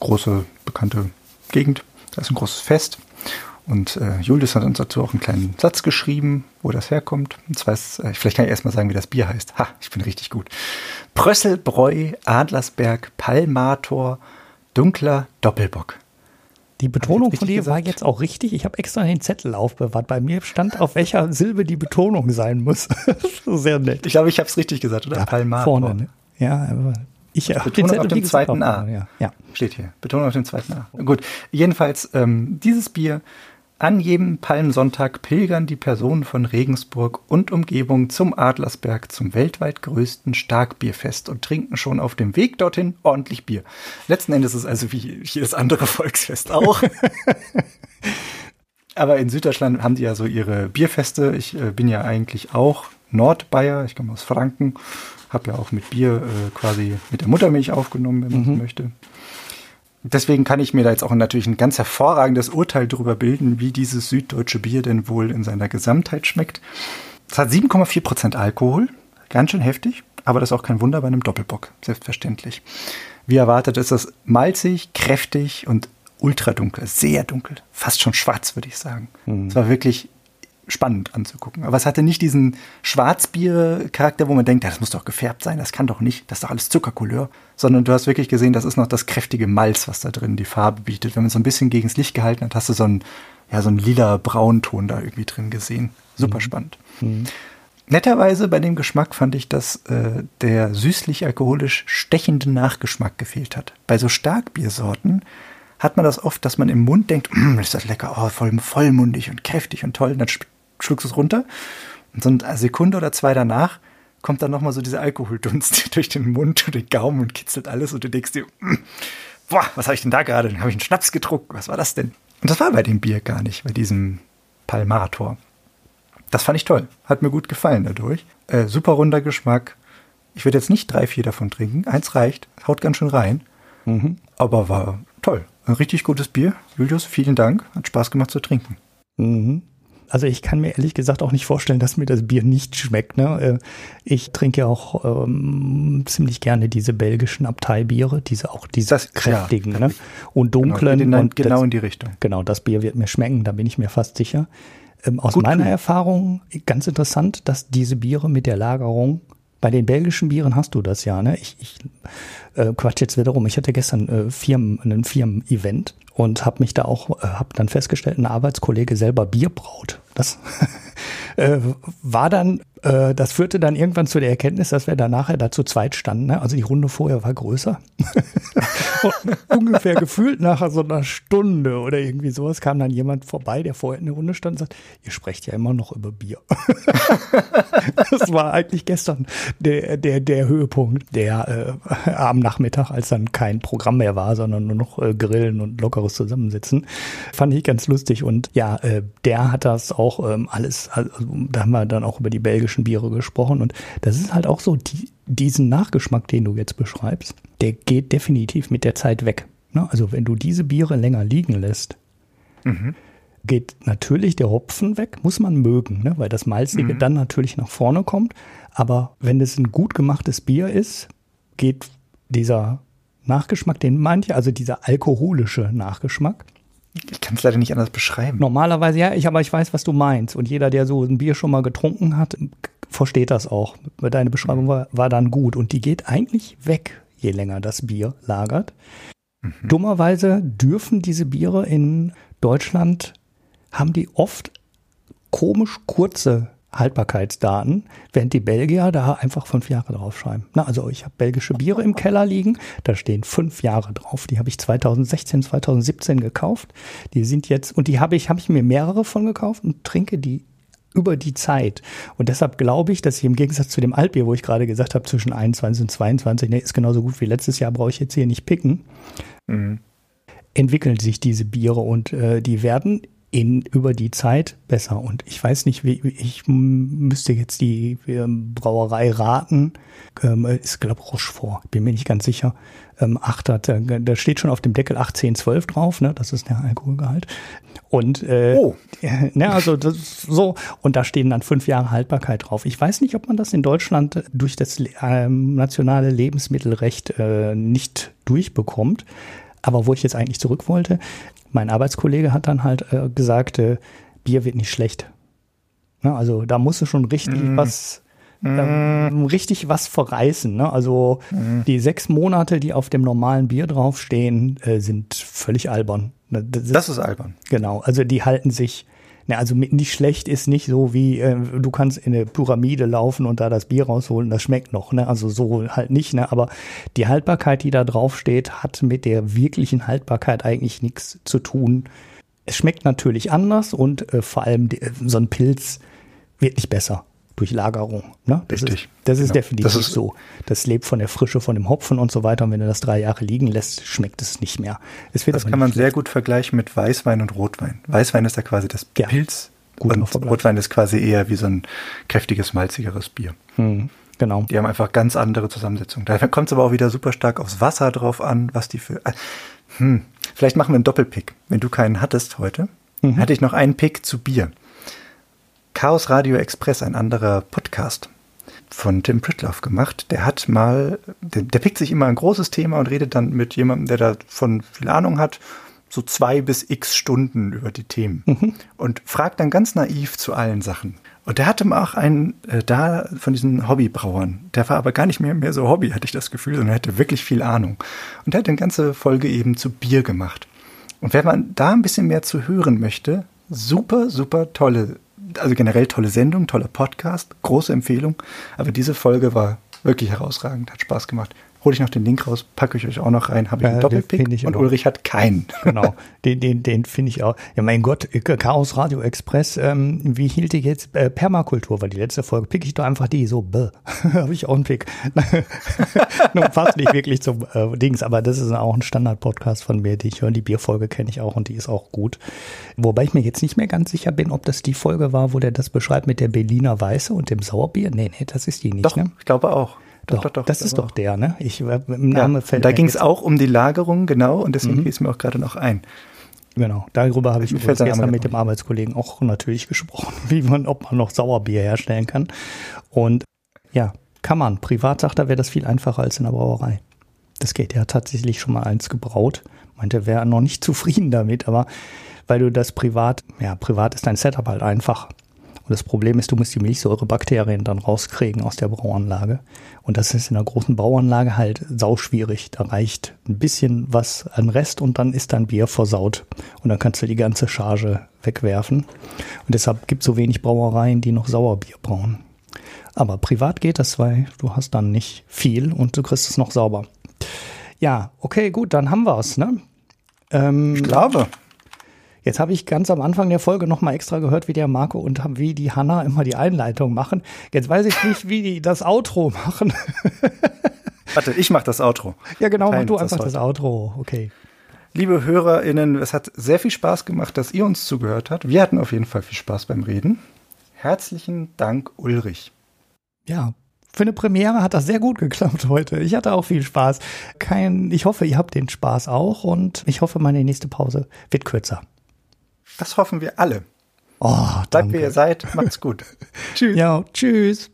große, bekannte Gegend. Da ist ein großes Fest. Und äh, Julius hat uns dazu auch einen kleinen Satz geschrieben, wo das herkommt. Und zwar ist, äh, vielleicht kann ich erstmal sagen, wie das Bier heißt. Ha, ich bin richtig gut. Brösselbräu, Adlersberg, Palmator, dunkler Doppelbock. Die Betonung von dir war gesagt? jetzt auch richtig. Ich habe extra den Zettel aufbewahrt. Bei mir stand, auf welcher Silbe die Betonung sein muss. Sehr nett. Ich glaube, ich habe es richtig gesagt, oder? Palmator. Vorne, ne? Ja, aber ich habe Betonung auf dem zweiten A. Ja, ja. Steht hier. Betonung auf dem zweiten A. Gut. Jedenfalls, ähm, dieses Bier. An jedem Palmsonntag pilgern die Personen von Regensburg und Umgebung zum Adlersberg zum weltweit größten Starkbierfest und trinken schon auf dem Weg dorthin ordentlich Bier. Letzten Endes ist es also wie jedes andere Volksfest auch. Aber in Süddeutschland haben die ja so ihre Bierfeste. Ich äh, bin ja eigentlich auch Nordbayer. Ich komme aus Franken. Habe ja auch mit Bier äh, quasi mit der Muttermilch aufgenommen, wenn man so möchte. Deswegen kann ich mir da jetzt auch natürlich ein ganz hervorragendes Urteil darüber bilden, wie dieses süddeutsche Bier denn wohl in seiner Gesamtheit schmeckt. Es hat 7,4 Prozent Alkohol. Ganz schön heftig. Aber das ist auch kein Wunder bei einem Doppelbock. Selbstverständlich. Wie erwartet ist das malzig, kräftig und ultra dunkel. Sehr dunkel. Fast schon schwarz, würde ich sagen. Es war wirklich spannend anzugucken. Aber es hatte nicht diesen Schwarzbier-Charakter, wo man denkt, ja, das muss doch gefärbt sein, das kann doch nicht, das ist doch alles Zuckercouleur. Sondern du hast wirklich gesehen, das ist noch das kräftige Malz, was da drin die Farbe bietet. Wenn man so ein bisschen gegens Licht gehalten hat, hast du so einen, ja, so einen lila Braunton da irgendwie drin gesehen. Super spannend. Netterweise bei dem Geschmack fand ich, dass äh, der süßlich-alkoholisch stechende Nachgeschmack gefehlt hat. Bei so Starkbiersorten hat man das oft, dass man im Mund denkt, "Mm, ist das lecker, oh, voll, vollmundig und kräftig und toll. Und dann schluckst du es runter. Und so eine Sekunde oder zwei danach kommt dann nochmal so dieser Alkoholdunst durch den Mund und den Gaumen und kitzelt alles. Und du denkst dir, "Mm, boah, was habe ich denn da gerade? Dann habe ich einen Schnaps getrunken. Was war das denn? Und das war bei dem Bier gar nicht, bei diesem Palmator. Das fand ich toll. Hat mir gut gefallen dadurch. Äh, super runder Geschmack. Ich würde jetzt nicht drei, vier davon trinken. Eins reicht. Haut ganz schön rein. Aber war toll. Ein richtig gutes Bier. Julius, vielen Dank. Hat Spaß gemacht zu trinken. Mhm. Also ich kann mir ehrlich gesagt auch nicht vorstellen, dass mir das Bier nicht schmeckt. Ne? Äh, Ich trinke ja auch ähm, ziemlich gerne diese belgischen Abteibiere, diese auch diese Das- ja, kräftigen ne? und dunklen. Genau, und genau das, in die Richtung. Genau, das Bier wird mir schmecken, da bin ich mir fast sicher. Ähm, aus Gut meiner kühl. Erfahrung ganz interessant, dass diese Biere mit der Lagerung, bei den belgischen Bieren hast du das ja, ne? Ich, ich äh, quatsch jetzt wiederum. Ich hatte gestern äh, Firmen, ein Firmen-Event und habe mich da auch, äh, habe dann festgestellt, ein Arbeitskollege selber Bier braut. Das äh, war dann, äh, das führte dann irgendwann zu der Erkenntnis, dass wir da nachher da zu zweit standen. Ne? Also die Runde vorher war größer. Ungefähr gefühlt nach so einer Stunde oder irgendwie sowas kam dann jemand vorbei, der vorher in der Runde stand und sagt, ihr sprecht ja immer noch über Bier. das war eigentlich gestern der, der, der Höhepunkt, der äh, am Nachmittag, als dann kein Programm mehr war, sondern nur noch äh, Grillen und lockeres Zusammensitzen. Fand ich ganz lustig. Und ja, äh, der hat das auch ähm, alles, also, da haben wir dann auch über die belgischen Biere gesprochen. Und das ist halt auch so, die, diesen Nachgeschmack, den du jetzt beschreibst, der geht definitiv mit der Zeit weg. Ne? Also wenn du diese Biere länger liegen lässt, geht natürlich der Hopfen weg, muss man mögen, ne? weil das Malzige dann natürlich nach vorne kommt. Aber wenn es ein gut gemachtes Bier ist, geht dieser Nachgeschmack, den manche, also dieser alkoholische Nachgeschmack, Ich kann es leider nicht anders beschreiben. normalerweise, ja, ich, aber ich weiß, was du meinst. Und jeder, der so ein Bier schon mal getrunken hat, versteht das auch. Deine Beschreibung war, war dann gut. Und die geht eigentlich weg, je länger das Bier lagert. Dummerweise dürfen diese Biere in Deutschland, haben die oft komisch kurze Haltbarkeitsdaten, während die Belgier da einfach fünf Jahre draufschreiben. Na, also ich habe belgische Biere im Keller liegen, da stehen fünf Jahre drauf. Die habe ich 2016, 2017 gekauft. Die sind jetzt, und die habe ich, habe ich mir mehrere von gekauft und trinke die über die Zeit. Und deshalb glaube ich, dass ich im Gegensatz zu dem Altbier, wo ich gerade gesagt habe, zwischen 21 und 22, nee, ist genauso gut wie letztes Jahr, brauche ich jetzt hier nicht picken, entwickeln sich diese Biere und äh, die werden in, über die Zeit besser. Und ich weiß nicht, wie, ich müsste jetzt die ähm, Brauerei raten. Ähm, ist, glaube ich, Rochefort. Bin mir nicht ganz sicher. Ähm, 8 hat, da, da steht schon auf dem Deckel 1812 drauf, ne? Das ist der Alkoholgehalt. Und äh, oh. ne, also das, so, und da stehen dann fünf Jahre Haltbarkeit drauf. Ich weiß nicht, ob man das in Deutschland durch das ähm, nationale Lebensmittelrecht äh, nicht durchbekommt. Aber wo ich jetzt eigentlich zurück wollte, mein Arbeitskollege hat dann halt äh, gesagt, äh, Bier wird nicht schlecht. Ja, also da musst du schon richtig mm. was mm. richtig was verreißen. Ne? Also mm. die sechs Monate, die auf dem normalen Bier draufstehen, äh, sind völlig albern. Ne, das ist, das ist albern. Genau, also die halten sich Ne, also nicht schlecht ist nicht so wie äh, du kannst in eine Pyramide laufen und da das Bier rausholen, das schmeckt noch, ne? Also so halt nicht, ne? Aber die Haltbarkeit, die da drauf steht, hat mit der wirklichen Haltbarkeit eigentlich nichts zu tun. Es schmeckt natürlich anders und äh, vor allem die, so ein Pilz wird nicht besser durch Lagerung. Ne? Das Richtig. Ist, das ist genau. definitiv das ist so. Das lebt von der Frische, von dem Hopfen und so weiter. Und wenn du das drei Jahre liegen lässt, schmeckt es nicht mehr. Es das kann man sehr gut vergleichen mit Weißwein und Rotwein. Weißwein ist ja quasi das ja. Pilz. Gut und Rotwein ist quasi eher wie so ein kräftiges, malzigeres Bier. Hm, genau. Die haben einfach ganz andere Zusammensetzungen. Da kommt es aber auch wieder super stark aufs Wasser drauf an, was die für. Äh, hm, vielleicht machen wir einen Doppelpick. Wenn du keinen hattest heute, mhm. hätte ich noch einen Pick zu Bier. Chaos Radio Express, ein anderer Podcast von Tim Pritloff gemacht. Der hat mal, der, der pickt sich immer ein großes Thema und redet dann mit jemandem, der davon viel Ahnung hat, so zwei bis x Stunden über die Themen mhm. und fragt dann ganz naiv zu allen Sachen. Und der hatte auch einen äh, da von diesen Hobbybrauern. Der war aber gar nicht mehr, mehr so Hobby, hatte ich das Gefühl, sondern er hatte wirklich viel Ahnung. Und der hat eine ganze Folge eben zu Bier gemacht. Und wenn man da ein bisschen mehr zu hören möchte, super, super tolle also generell tolle Sendung, toller Podcast, große Empfehlung. Aber diese Folge war wirklich herausragend, hat Spaß gemacht hole ich noch den Link raus, packe ich euch auch noch rein, habe ich ja, einen Doppelpick und auch. Ulrich hat keinen. Genau, den, den, den finde ich auch. Ja, mein Gott, Chaos Radio Express, ähm, wie hielt ich jetzt äh, Permakultur, weil die letzte Folge pick ich doch einfach die, so, habe ich auch einen Pick. Nun passt nicht wirklich zum äh, Dings, aber das ist auch ein Standard-Podcast von mir, die ich höre. Die Bierfolge kenne ich auch und die ist auch gut. Wobei ich mir jetzt nicht mehr ganz sicher bin, ob das die Folge war, wo der das beschreibt mit der Berliner Weiße und dem Sauerbier. Nee, nee, das ist die nicht. Doch, ne? ich glaube auch. Doch, doch, doch, das ist doch der, ne? Ich, äh, im Name ja, fällt Da ging es auch um die Lagerung, genau, und deswegen mhm. fiel es mir auch gerade noch ein. Genau, darüber habe ich übrigens gestern mit dem Arbeitskollegen auch natürlich gesprochen, wie man, ob man noch Sauerbier herstellen kann. Und ja, kann man. Privat sagt er, wäre das viel einfacher als in der Brauerei. Das geht. Er hat tatsächlich schon mal eins gebraut. Meinte, er wäre noch nicht zufrieden damit, aber weil du das privat, ja, privat ist dein Setup halt einfach. Und das Problem ist, du musst die Milchsäurebakterien dann rauskriegen aus der Brauanlage. Und das ist in einer großen Bauanlage halt sauschwierig. Da reicht ein bisschen was an Rest und dann ist dein Bier versaut. Und dann kannst du die ganze Charge wegwerfen. Und deshalb gibt es so wenig Brauereien, die noch Sauerbier brauen. Aber privat geht das, weil du hast dann nicht viel und du kriegst es noch sauber. Ja, okay, gut, dann haben wir es, ne? Ähm, glaube. Jetzt habe ich ganz am Anfang der Folge nochmal extra gehört, wie der Marco und wie die Hanna immer die Einleitung machen. Jetzt weiß ich nicht, wie die das Outro machen. Warte, ich mache das Outro. Ja, genau, mach du einfach das, das Outro. Okay. Liebe HörerInnen, es hat sehr viel Spaß gemacht, dass ihr uns zugehört habt. Wir hatten auf jeden Fall viel Spaß beim Reden. Herzlichen Dank, Ulrich. Ja, für eine Premiere hat das sehr gut geklappt heute. Ich hatte auch viel Spaß. Kein, ich hoffe, ihr habt den Spaß auch und ich hoffe, meine nächste Pause wird kürzer. Das hoffen wir alle. Oh, Bleibt wie ihr seid. Macht's gut. tschüss. Ja, tschüss.